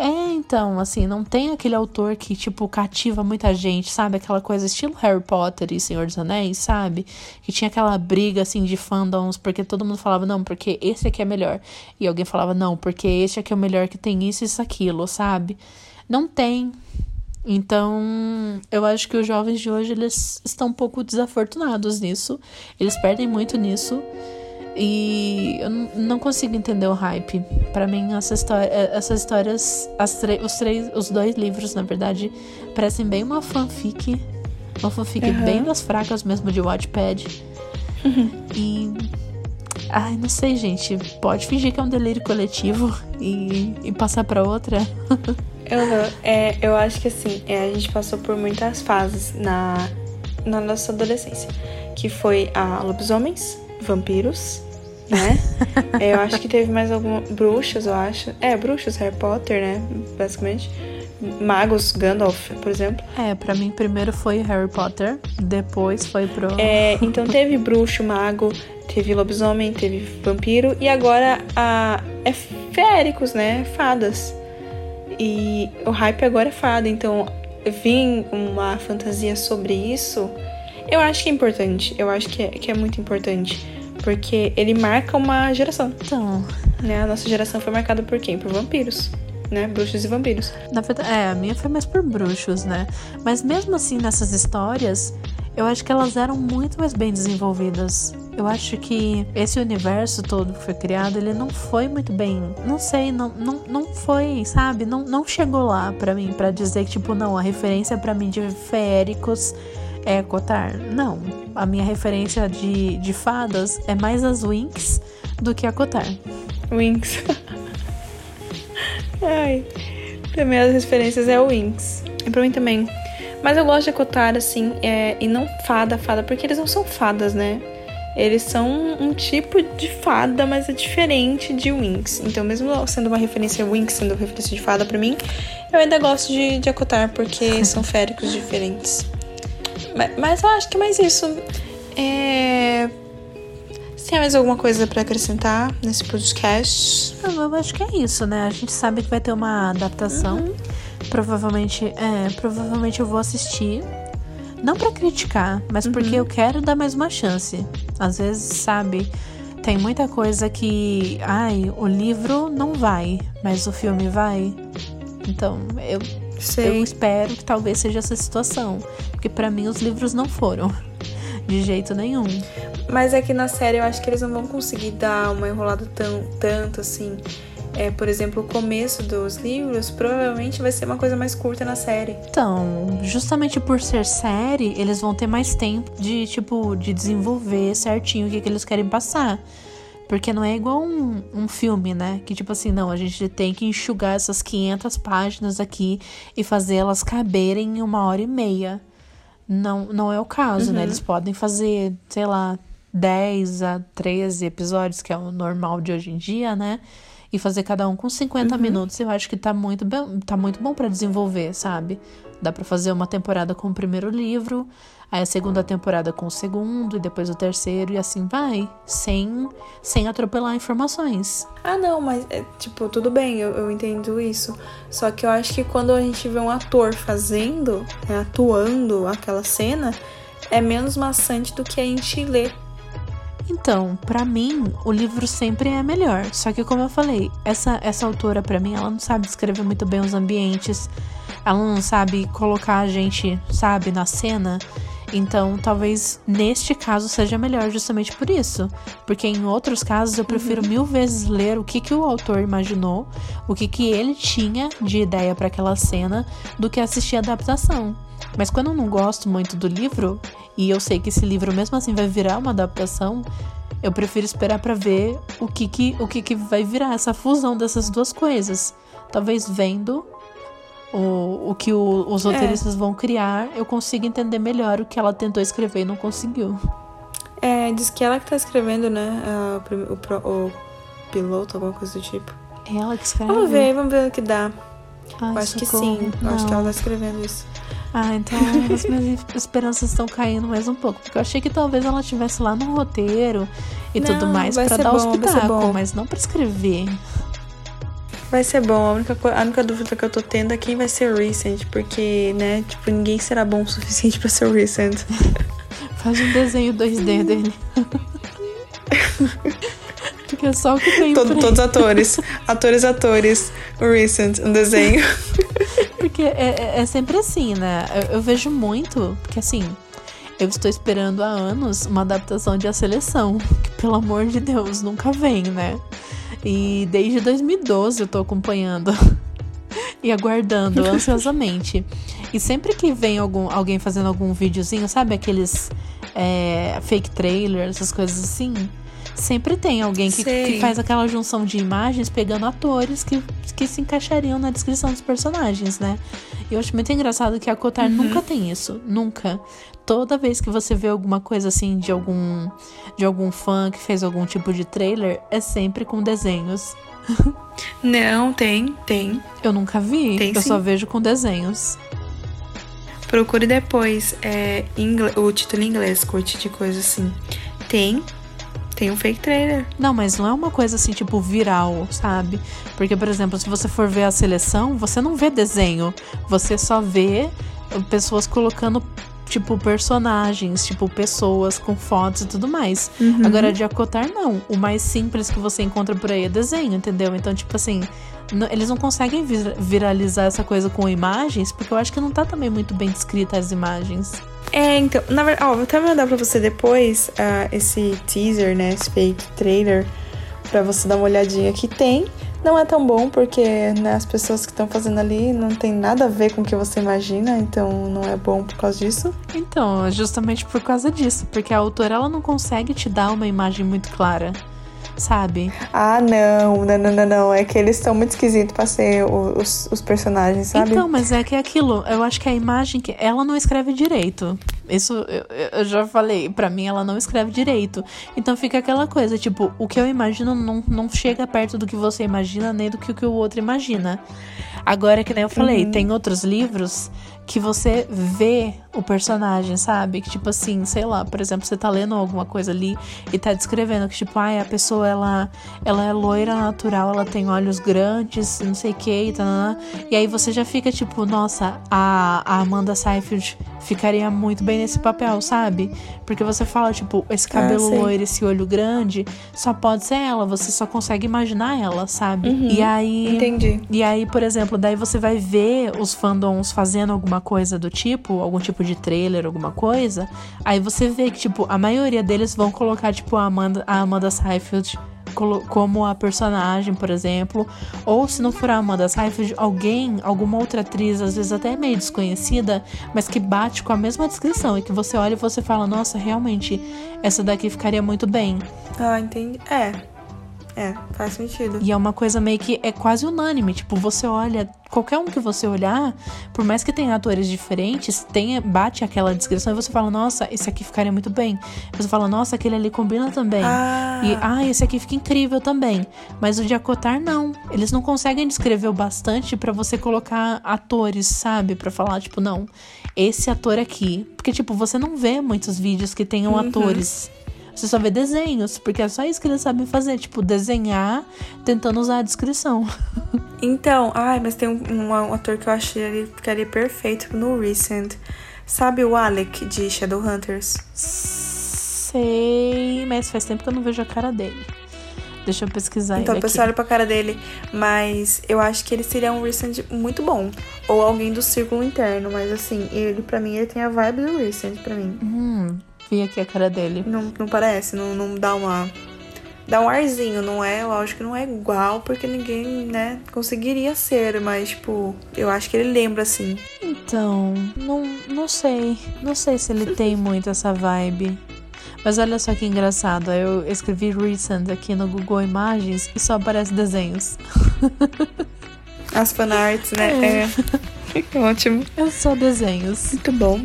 é, então, assim, não tem aquele autor que, tipo, cativa muita gente, sabe? Aquela coisa estilo Harry Potter e Senhor dos Anéis, sabe? Que tinha aquela briga, assim, de fandoms, porque todo mundo falava, não, porque esse aqui é melhor. E alguém falava, não, porque esse aqui é o melhor que tem isso e isso, aquilo, sabe? Não tem. Então, eu acho que os jovens de hoje, eles estão um pouco desafortunados nisso. Eles perdem muito nisso. E eu não consigo entender o hype. Para mim, essa história, é, essas histórias, os, três, os dois livros, na verdade, parecem bem uma fanfic. Uma fanfic uhum. bem das fracas mesmo de Wattpad. Uhum. E. Ai, não sei, gente. Pode fingir que é um delírio coletivo e, e passar para outra. eu não. É, eu acho que assim, é, a gente passou por muitas fases na, na nossa adolescência. Que foi a lobisomens, vampiros, né? É, eu acho que teve mais algumas. Bruxas, eu acho. É, bruxas, Harry Potter, né? Basicamente. Magos, Gandalf, por exemplo. É, para mim primeiro foi Harry Potter, depois foi pro. É, então teve bruxo, mago, teve lobisomem, teve vampiro e agora a é féricos, né? Fadas. E o hype agora é fada, então vir uma fantasia sobre isso, eu acho que é importante. Eu acho que é, que é muito importante. Porque ele marca uma geração. Então. Né? A nossa geração foi marcada por quem? Por vampiros. Né? Bruxos e vampiros. Na verdade, é, a minha foi mais por bruxos, né? Mas mesmo assim, nessas histórias, eu acho que elas eram muito mais bem desenvolvidas. Eu acho que esse universo todo que foi criado, ele não foi muito bem. Não sei, não, não, não foi, sabe? Não, não chegou lá para mim para dizer que, tipo, não, a referência para mim de feéricos é Cotar? Não. A minha referência de, de fadas é mais as Winx do que a Cotar. Winx. Ai. Pra mim as referências é o Winx. E pra mim também. Mas eu gosto de Cotar, assim, é, e não fada, fada, porque eles não são fadas, né? Eles são um tipo de fada, mas é diferente de Winx. Então, mesmo sendo uma referência Winx, sendo uma referência de fada para mim, eu ainda gosto de, de acotar, porque são féricos diferentes. Mas, mas eu acho que é mais isso. É... Você tem mais alguma coisa para acrescentar nesse podcast? Eu acho que é isso, né? A gente sabe que vai ter uma adaptação. Uhum. Provavelmente, é, provavelmente eu vou assistir. Não para criticar, mas uhum. porque eu quero dar mais uma chance. Às vezes, sabe, tem muita coisa que, ai, o livro não vai, mas o filme vai. Então, eu, eu espero que talvez seja essa situação, porque para mim os livros não foram de jeito nenhum. Mas é que na série eu acho que eles não vão conseguir dar uma enrolada tão tanto assim é, por exemplo, o começo dos livros, provavelmente vai ser uma coisa mais curta na série. Então, justamente por ser série, eles vão ter mais tempo de, tipo, de desenvolver certinho o que, que eles querem passar. Porque não é igual um, um filme, né? Que tipo assim, não, a gente tem que enxugar essas 500 páginas aqui e fazer elas caberem em uma hora e meia. Não, não é o caso, né? uhum. né? Eles podem fazer, sei lá, 10 a 13 episódios, que é o normal de hoje em dia, né? e fazer cada um com 50 uhum. minutos, eu acho que tá muito, bem, tá muito bom para desenvolver, sabe? Dá para fazer uma temporada com o primeiro livro, aí a segunda temporada com o segundo, e depois o terceiro, e assim vai, sem, sem atropelar informações. Ah, não, mas, é, tipo, tudo bem, eu, eu entendo isso. Só que eu acho que quando a gente vê um ator fazendo, né, atuando aquela cena, é menos maçante do que a gente ler então, para mim, o livro sempre é melhor. Só que como eu falei, essa essa autora para mim, ela não sabe descrever muito bem os ambientes. Ela não sabe colocar a gente, sabe, na cena. Então, talvez neste caso seja melhor justamente por isso. Porque em outros casos eu prefiro uhum. mil vezes ler o que, que o autor imaginou, o que, que ele tinha de ideia para aquela cena, do que assistir a adaptação. Mas quando eu não gosto muito do livro, e eu sei que esse livro mesmo assim vai virar uma adaptação, eu prefiro esperar para ver o que que, o que que vai virar essa fusão dessas duas coisas. Talvez vendo o, o que o, os é. roteiristas é. vão criar, eu consiga entender melhor o que ela tentou escrever e não conseguiu. É, diz que ela que tá escrevendo, né? Uh, o, o, piloto, alguma coisa do tipo. É ela que escreve? Vamos ver, vamos ver o que dá. Ai, eu acho socorro. que sim. Eu acho que ela tá escrevendo isso. Ah, então as minhas esperanças estão caindo mais um pouco. Porque eu achei que talvez ela estivesse lá no roteiro e não, tudo mais para dar bom, espetáculo, mas não para escrever. Vai ser bom. A única, a única dúvida que eu tô tendo é quem vai ser o Recent. Porque, né, tipo, ninguém será bom o suficiente para ser o Recent. Faz um desenho 2D dele. porque é só o que tem Todo, Todos atores. atores, atores. O Recent, um desenho. Porque é, é, é sempre assim, né? Eu, eu, vejo muito, porque assim, eu estou esperando há anos uma adaptação de A Seleção, que pelo amor de Deus nunca vem, né? E desde 2012 eu tô acompanhando e aguardando ansiosamente. E sempre que vem algum, alguém fazendo algum videozinho, sabe aqueles é, fake trailers, essas coisas assim? Sempre tem alguém que, que, faz aquela junção de imagens pegando atores que, que se encaixariam na descrição dos personagens, né? E eu acho muito engraçado que a Kotar uhum. nunca tem isso. Nunca. Toda vez que você vê alguma coisa assim de algum de algum fã que fez algum tipo de trailer, é sempre com desenhos. Não, tem, tem. Eu nunca vi. Tem, eu sim. só vejo com desenhos. Procure depois é, o título em inglês, curte de coisa assim. Tem, tem um fake trailer. Não, mas não é uma coisa assim, tipo, viral, sabe? Porque, por exemplo, se você for ver a seleção, você não vê desenho. Você só vê pessoas colocando tipo, personagens, tipo, pessoas com fotos e tudo mais. Uhum. Agora, de acotar, não. O mais simples que você encontra por aí é desenho, entendeu? Então, tipo assim, eles não conseguem viralizar essa coisa com imagens, porque eu acho que não tá também muito bem descrita as imagens. É, então, na verdade, ó, vou até mandar pra você depois uh, esse teaser, né? Esse fake trailer, pra você dar uma olhadinha que tem. Não é tão bom porque né, as pessoas que estão fazendo ali não tem nada a ver com o que você imagina, então não é bom por causa disso. Então, justamente por causa disso, porque a autora ela não consegue te dar uma imagem muito clara sabe? Ah, não, não, não, não, não. É que eles estão muito esquisitos pra ser os, os personagens, sabe? Então, mas é que é aquilo. Eu acho que a imagem que. Ela não escreve direito. Isso eu, eu já falei. para mim, ela não escreve direito. Então fica aquela coisa, tipo, o que eu imagino não, não chega perto do que você imagina, nem do que o, que o outro imagina. Agora, que nem eu falei, uhum. tem outros livros que você vê o personagem, sabe? Que tipo assim, sei lá, por exemplo, você tá lendo alguma coisa ali e tá descrevendo que tipo, ai, a pessoa ela ela é loira natural, ela tem olhos grandes, não sei o que e tal, e aí você já fica tipo, nossa, a, a Amanda Seyfried ficaria muito bem nesse papel, sabe? Porque você fala tipo, esse ah, cabelo ah, loiro, esse olho grande, só pode ser ela, você só consegue imaginar ela, sabe? Uhum, e aí Entendi. E aí, por exemplo, daí você vai ver os fandoms fazendo alguma coisa do tipo, algum tipo de trailer, alguma coisa, aí você vê que, tipo, a maioria deles vão colocar, tipo, a Amanda, a Amanda Seyfried como a personagem, por exemplo, ou se não for a Amanda Seyfried, alguém, alguma outra atriz, às vezes até meio desconhecida, mas que bate com a mesma descrição e que você olha e você fala, nossa, realmente, essa daqui ficaria muito bem. Ah, entendi. É, é, faz sentido. E é uma coisa meio que é quase unânime. Tipo, você olha, qualquer um que você olhar, por mais que tenha atores diferentes, tenha, bate aquela descrição e você fala, nossa, esse aqui ficaria muito bem. Você fala, nossa, aquele ali combina também. Ah. E, ah, esse aqui fica incrível também. Mas o de acotar, não. Eles não conseguem descrever o bastante para você colocar atores, sabe? para falar, tipo, não, esse ator aqui. Porque, tipo, você não vê muitos vídeos que tenham uhum. atores você só vê desenhos, porque é só isso que eles sabem fazer, tipo, desenhar tentando usar a descrição. Então, ai, mas tem um, um, um ator que eu achei ele ficaria perfeito no Recent. Sabe o Alec de Shadowhunters? Sei, mas faz tempo que eu não vejo a cara dele. Deixa eu pesquisar Então, o pessoal olha pra cara dele. Mas eu acho que ele seria um Recent muito bom. Ou alguém do círculo interno. Mas assim, ele pra mim, ele tem a vibe do Recent pra mim. Hum, vi aqui a cara dele. Não, não parece, não, não dá uma. Dá um arzinho, não é? Lógico que não é igual, porque ninguém, né, conseguiria ser, mas, tipo, eu acho que ele lembra assim. Então, não, não sei. Não sei se ele tem muito essa vibe. Mas olha só que engraçado, eu escrevi recent aqui no Google Imagens e só aparece desenhos. As fanarts, né? É. é. Ótimo. É só desenhos. Muito bom.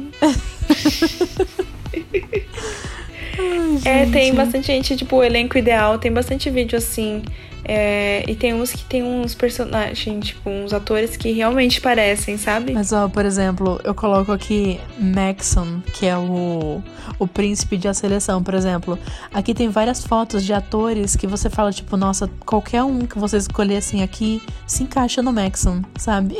Ai, é, tem bastante gente, tipo, o elenco ideal, tem bastante vídeo assim. É, e tem uns que tem uns personagens, tipo, uns atores que realmente parecem, sabe? Mas, ó, por exemplo, eu coloco aqui Maxon, que é o, o príncipe de a seleção, por exemplo. Aqui tem várias fotos de atores que você fala, tipo, nossa, qualquer um que você escolher assim aqui se encaixa no Maxon, sabe?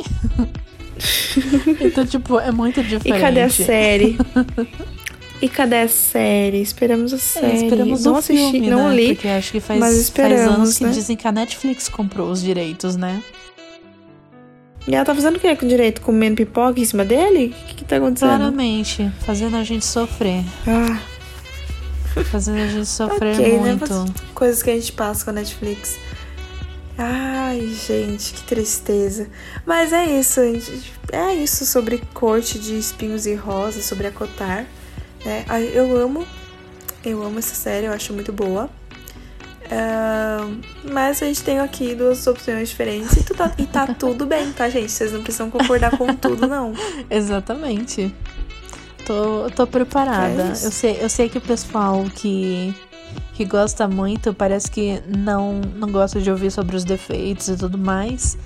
então, tipo, é muito diferente. E cadê a série? E cadê a série? Esperamos a série. É, esperamos não assisti, filme, não né? li. Porque acho que faz, faz anos que né? dizem que a Netflix comprou os direitos, né? E ela tá fazendo o que com o direito? Comendo pipoca em cima dele? O que, que tá acontecendo? Claramente, fazendo a gente sofrer. Ah. Fazendo a gente sofrer okay, né? muito. Né? Coisas que a gente passa com a Netflix. Ai, gente, que tristeza. Mas é isso, gente. É isso sobre corte de espinhos e rosas, sobre acotar. É, eu amo, eu amo essa série, eu acho muito boa. Uh, mas a gente tem aqui duas opções diferentes e, tá, e tá tudo bem, tá, gente? Vocês não precisam concordar com tudo, não. Exatamente. Tô, tô preparada. É eu, sei, eu sei que o pessoal que, que gosta muito parece que não, não gosta de ouvir sobre os defeitos e tudo mais.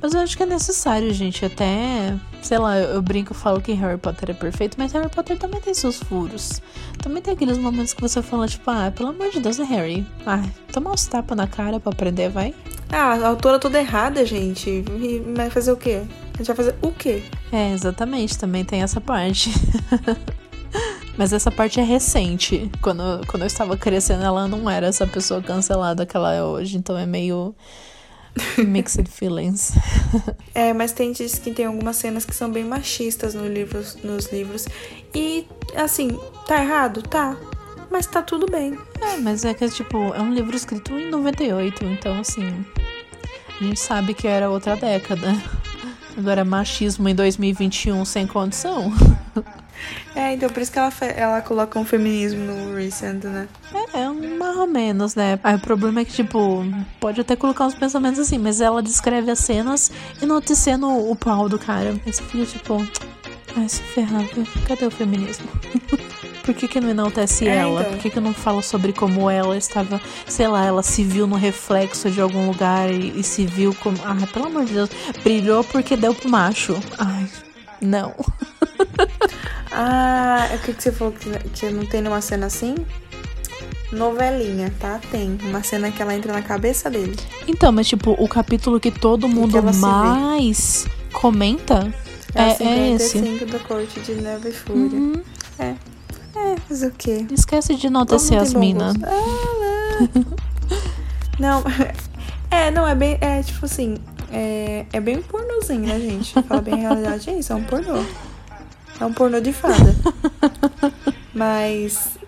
Mas eu acho que é necessário, gente. Até, sei lá, eu, eu brinco, eu falo que Harry Potter é perfeito, mas Harry Potter também tem seus furos. Também tem aqueles momentos que você fala, tipo, ah, pelo amor de Deus, é Harry. Ah, toma uns tapas na cara pra aprender, vai. Ah, a autora toda errada, gente. E vai fazer o quê? A gente vai fazer o quê? É, exatamente, também tem essa parte. Mas essa parte é recente. Quando, quando eu estava crescendo, ela não era essa pessoa cancelada que ela é hoje. Então é meio Mixed feelings. é, mas tem diz que tem algumas cenas que são bem machistas no livro, nos livros. E, assim, tá errado? Tá. Mas tá tudo bem. É, mas é que, tipo, é um livro escrito em 98, então, assim. A gente sabe que era outra década. Agora, machismo em 2021 sem condição. É, então por isso que ela, ela coloca um feminismo no Recent, né? É, é um mais ou menos, né? Aí o problema é que, tipo, pode até colocar uns pensamentos assim, mas ela descreve as cenas e noticiando o pau do cara. Aí você fica tipo, ai, se ferrar, cadê o feminismo? Por que, que não enaltece é, ela? Então. Por que, que não fala sobre como ela estava, sei lá, ela se viu no reflexo de algum lugar e, e se viu como. Ah, pelo amor de Deus, brilhou porque deu pro macho. Ai, não. Ah, o que, que você falou que, que não tem nenhuma cena assim? Novelinha, tá? Tem. Uma cena que ela entra na cabeça dele. Então, mas tipo, o capítulo que todo mundo vê. mais comenta É, é, é esse. 55 do Corte de Neve e Fúria. Uhum. É. É, fazer o quê? Esquece de enaltecer as minas. Ah, não. não, é, não, é bem. É tipo assim. É, é bem pornozinho, né, gente? Fala bem a realidade, é isso, é um pornô. É um pornô de fada. Mas.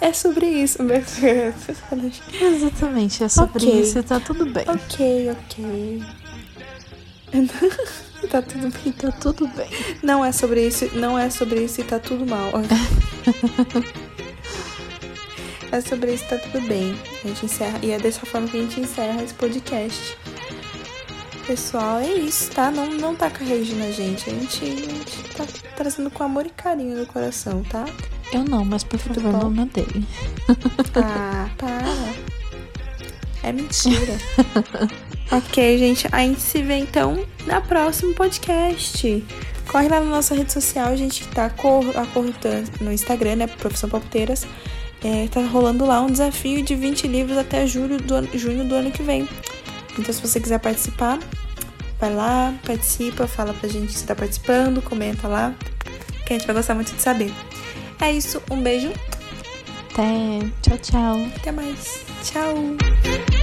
É sobre isso mesmo. Exatamente, é sobre Ok. isso e tá tudo bem. ok, ok. tá tudo bem. Tá tudo bem. Não é sobre isso, não é sobre isso e tá tudo mal. é sobre isso e tá tudo bem. A gente encerra. E é dessa forma que a gente encerra esse podcast. Pessoal, é isso, tá? Não, não tá Regina, gente. A gente, a gente tá trazendo com amor e carinho no coração, tá? Eu não, mas por Tudo favor, bom? não me odeie. Ah, para. É mentira. ok, gente. A gente se vê então na próximo podcast. Corre lá na nossa rede social, a gente tá cor, a cor tá no Instagram, né? Profissão Palpiteiras. É, tá rolando lá um desafio de 20 livros até julho do ano, junho do ano que vem. Então, se você quiser participar, vai lá, participa, fala pra gente se tá participando, comenta lá, que a gente vai gostar muito de saber. É isso, um beijo, Até. Tchau, tchau. até mais. Tchau!